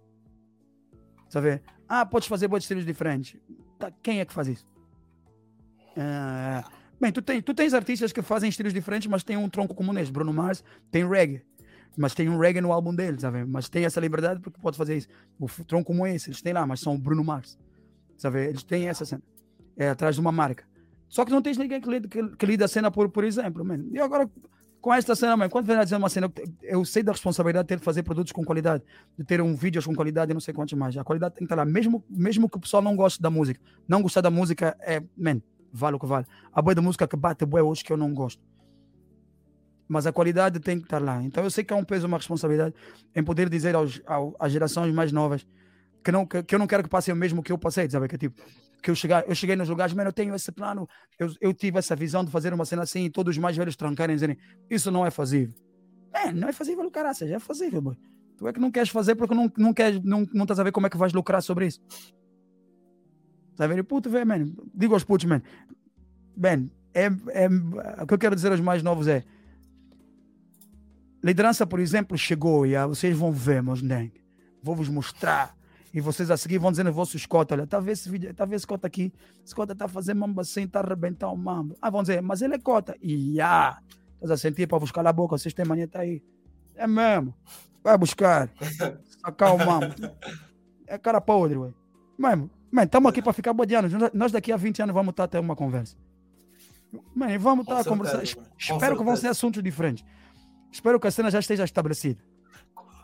Sabe? Ah, podes fazer boas estilos diferentes. Tá, quem é que faz isso? Ah, bem, tu, tem, tu tens artistas que fazem estilos diferentes, mas tem um tronco comum neste. Bruno Mars tem reggae, mas tem um reggae no álbum dele, sabe? Mas tem essa liberdade porque pode fazer isso. O tronco comum é esse, eles têm lá, mas são o Bruno Mars, sabe? Eles têm essa cena, é atrás de uma marca. Só que não tens ninguém que lida, que, que lida a cena, por, por exemplo, man. E agora, com esta cena, man, quando vem dizer uma cena, eu sei da responsabilidade de ter de fazer produtos com qualidade, de ter um vídeos com qualidade e não sei quantos mais. A qualidade tem que estar lá, mesmo, mesmo que o pessoal não goste da música. Não gostar da música é, man, vale o que vale. A boa da música que bate boa hoje que eu não gosto. Mas a qualidade tem que estar lá. Então eu sei que há um peso, uma responsabilidade em poder dizer aos, ao- às gerações mais novas que, não, que, que eu não quero que passem o mesmo que eu passei, sabe? Que tipo, que eu, chegar, eu cheguei nos lugares, mano, eu tenho esse plano, eu, eu tive essa visão de fazer uma cena assim e todos os mais velhos trancarem e dizerem isso não é fazível. É, não é fazível, caraças, é fazível, boy. Tu é que não queres fazer porque não, não, queres, não, não estás a ver como é que vais lucrar sobre isso. Tá vendo? Puto, velho, man. Digo aos putos, man. Ben, é, é, o que eu quero dizer aos mais novos é liderança, por exemplo, chegou e ah, vocês vão ver, meus nengue. Vou vos mostrar. E vocês a seguir vão dizer nos vossos cotas, olha, tá vendo esse vídeo, tá vendo esse cota aqui? Esse cota tá fazendo mambo assim, tá arrebentar o mambo. Ah, vão dizer, mas ele é cota. E ah, estás a sentir para buscar a boca, vocês têm mania, tá aí. É mesmo. Vai buscar. Sacar o mambo. É cara podre, ué. Mano, estamos aqui para ficar bodeando. Nós- Nós daqui a 20 anos vamos estar até uma conversa. Mano, vamos estar a conversar. certeza, mano. Com Espero que vão ser assuntos diferentes. Espero que a cena já esteja estabelecida.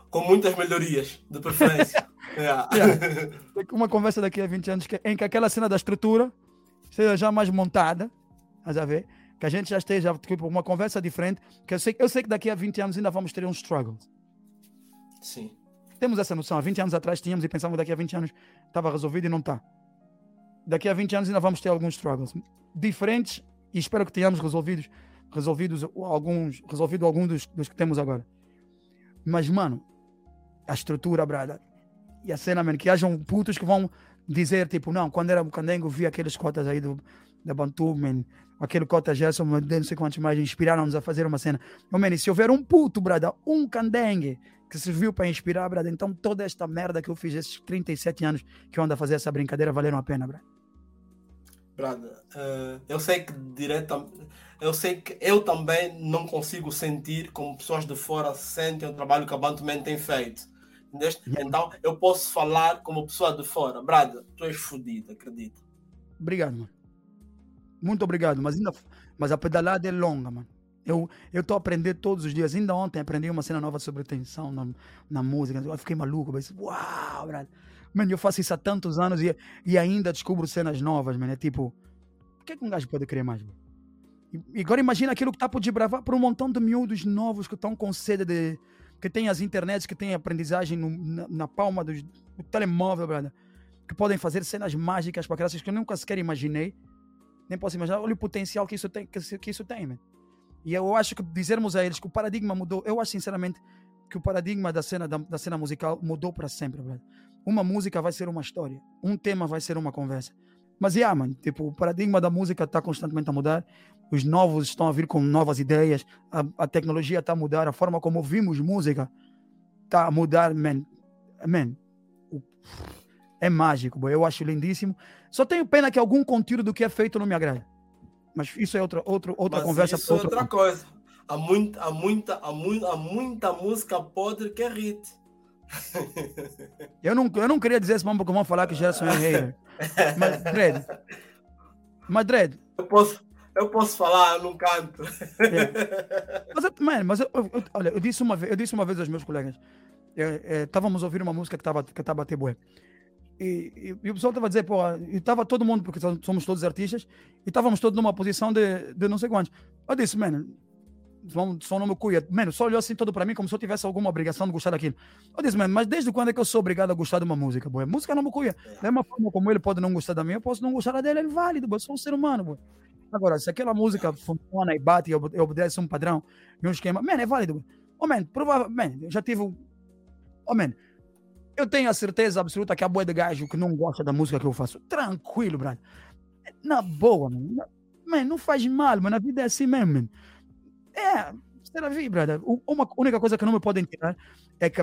Com muitas melhorias, de preferência. Yeah. Uma conversa daqui a 20 anos que- em que aquela cena da estrutura esteja já mais montada, estás a ver? Que a gente já esteja, tipo, uma conversa diferente. Que eu sei, eu sei que daqui a 20 anos ainda vamos ter uns struggles. Sim. Temos essa noção. Há 20 anos atrás tínhamos e pensávamos que daqui a 20 anos estava resolvido e não está. Daqui a 20 anos ainda vamos ter alguns struggles diferentes e espero que tenhamos resolvidos, resolvidos alguns, resolvido alguns dos, dos que temos agora. Mas, mano, a estrutura, brada, e a cena, mano, que hajam putos que vão dizer, tipo, não, quando era Bucandengo, vi aqueles cotas aí do, da Bantu, man, aquele cota Gerson, não sei quantos mais, inspiraram-nos a fazer uma cena. Oh, man, se houver um puto, brada, um candengue, que serviu para inspirar, brada, então toda esta merda que eu fiz esses 37 anos que eu ando a fazer essa brincadeira valeram a pena, brada. Brada, uh, eu sei que diretamente, eu sei que eu também não consigo sentir como pessoas de fora sentem o trabalho que a Bantuman tem feito. Então eu posso falar como pessoa de fora. Brada, tu és fodido, acredita. Obrigado, mano. Muito obrigado, mas ainda mas a pedalada é longa, mano. Eu eu estou a aprender todos os dias. Ainda ontem aprendi uma cena nova sobre tensão na, na música. Eu fiquei maluco, mas uau, brother. Mano, eu faço isso há tantos anos e, e ainda descubro cenas novas, mano. É tipo, por que, que um gajo pode querer mais, mano? E, agora imagina aquilo que está por desbravar por um montão de miúdos novos que estão com sede de. Que tem as internets, que tem aprendizagem no, na, na, palma do, do telemóvel, brother. Que podem fazer cenas mágicas para crianças que eu nunca sequer imaginei nem posso imaginar. Olha o potencial que isso tem, que, que isso tem, man. E eu acho que dizermos a eles que o paradigma mudou, eu acho sinceramente que o paradigma da cena, da, da cena musical mudou para sempre, brother. Uma música vai ser uma história, um tema vai ser uma conversa. Mas, yeah, mano, tipo, o paradigma da música está constantemente a mudar, os novos estão a vir com novas ideias, a, a tecnologia está a mudar, a forma como ouvimos música está a mudar, man. Man, é mágico, boy. eu acho lindíssimo. Só tenho pena que algum conteúdo do que é feito não me agrada. Mas isso é outra, outra, outra Mas conversa. Isso é outra coisa. Há muita, há, muita, há, muita, há muita música podre que é hit. eu, não, eu não queria dizer esse porque vão falar que Gerson é hater. Mas, Dredd. Mas, Dredd. Eu posso, eu posso falar, eu não canto. É. Mas, man, mas eu, eu, olha, eu disse, uma vez, eu disse uma vez aos meus colegas. Estávamos ouvindo uma música que estava que tava a ter bué. E, e, e, o pessoal estava a dizer, pô, e estava todo mundo, porque somos todos artistas, e estávamos todos numa posição de, de não sei quantos. Eu disse, mano, só não me cuia. Mano, só olhou assim todo para mim como se eu tivesse alguma obrigação de gostar daquilo. Eu disse, mano, mas desde quando é que eu sou obrigado a gostar de uma música, boy? Música não me cuia. Da mesma forma como ele pode não gostar da minha, eu posso não gostar dele, ele é válido, boy. Eu sou um ser humano, boy. Agora, se aquela música funciona e bate e obedece um padrão e um esquema, mano, é válido. Oh, man, provavelmente, já tive. Oh, man, eu tenho a certeza absoluta que a boa de gajo que não gosta da música que eu faço, tranquilo, brother. Na boa, mano. Man, não faz mal, mas a vida é assim mesmo, man. É, será vi, brother. Uma única coisa que não me podem tirar é que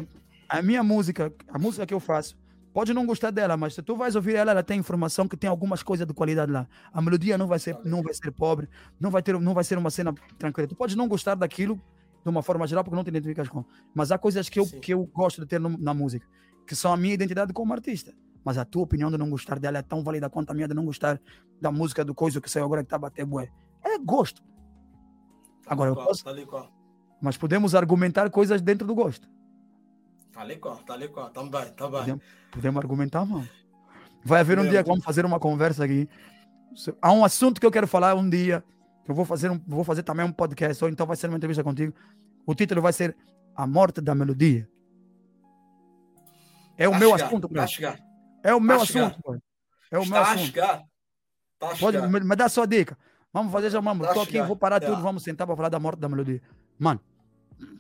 a minha música, a música que eu faço, pode não gostar dela, mas se tu vais ouvir ela, ela tem informação que tem algumas coisas de qualidade lá. A melodia não vai ser, não vai ser pobre, não vai ter, não vai ser uma cena tranquila. Tu podes não gostar daquilo de uma forma geral porque não te identificas com, mas há coisas que eu, que eu gosto de ter no, na música que são a minha identidade como artista. Mas a tua opinião de não gostar dela é tão válida quanto a minha de não gostar da música do coisa que saiu agora que tá bater bué. É gosto. Agora eu posso. Mas podemos argumentar coisas dentro do gosto. Tá legal, tá legal, também, tá bem. Podemos, podemos argumentar, mano. Vai haver um dia que vamos fazer uma conversa aqui. Há um assunto que eu quero falar um dia. Eu vou fazer, um, vou fazer também um podcast, ou então vai ser uma entrevista contigo. O título vai ser A Morte da Melodia. É o tá meu chegar, assunto, tá chegar. É o meu tá assunto, pô. É o meu assunto. Chegar. Tá Pode, me, me dá sua dica. Vamos fazer já, mano. Tá Tô aqui, vou parar tudo, vamos sentar para falar da morte da melodia. Mano,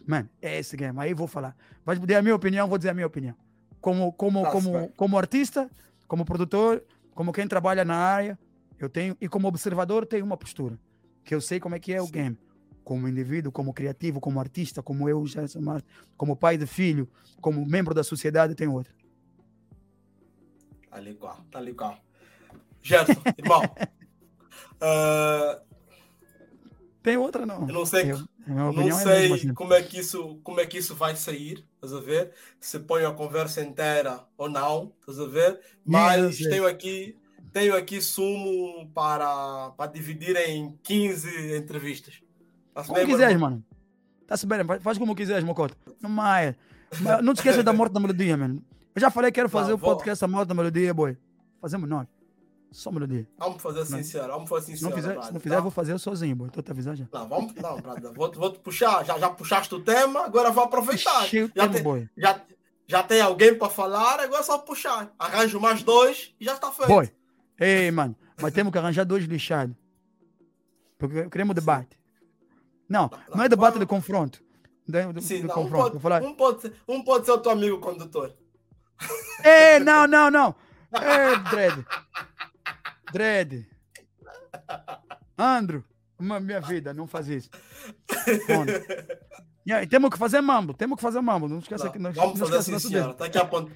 mano, é esse game. Aí vou falar. Vai dizer a minha opinião, vou dizer a minha opinião. Como, como, tá como, como artista, como produtor, como quem trabalha na área, eu tenho, e como observador, tenho uma postura. Que eu sei como é que é o game. Como indivíduo, como criativo, como artista, como eu, como pai de filho, como membro da sociedade, tenho outra. Tá legal, tá legal. Gerson, irmão. uh, Tem outra, não. Eu não sei, eu, não é sei assim. como, é que isso, como é que isso vai sair, estás a ver? Se põe a conversa inteira ou não, estás a ver? Mas tenho aqui, tenho aqui sumo para, para dividir em 15 entrevistas. Tá como quiseres, mano. Tá-se bem, faz como quiseres, Mocota. Não mais. Não te esqueças da morte da melodia, mano. Eu já falei que quero fazer o podcast A Morte da Melodia, boy. Fazemos nós. Só melodia. Vamos fazer sincero, vamos fazer sincero. Se não fizer, se não fizer tá? eu vou fazer eu sozinho, boy. Tô te avisando já. Não, vamos, não, brother. Vou, vou te puxar. Já, já puxaste o tema, agora vou aproveitar. Já, tempo, tem, boy. já, já tem alguém para falar, agora é só puxar. Arranjo mais dois e já está feito. Boy. Ei, mano, mas temos que arranjar dois lixados. Porque queremos debate. Não, não, não é debate vamos... de confronto. De, de, Sim, de não, confronto. Um pode, um, pode ser, um pode ser o teu amigo condutor. Ei, não, não, não. É, Dredd. Dredd. Andro, uma minha vida, não faz isso. Yeah, temos que fazer mambo, temos que fazer mambo. Não esqueça Não, que não, vamos fazer assim, senhora. dedo. Está aqui, apont...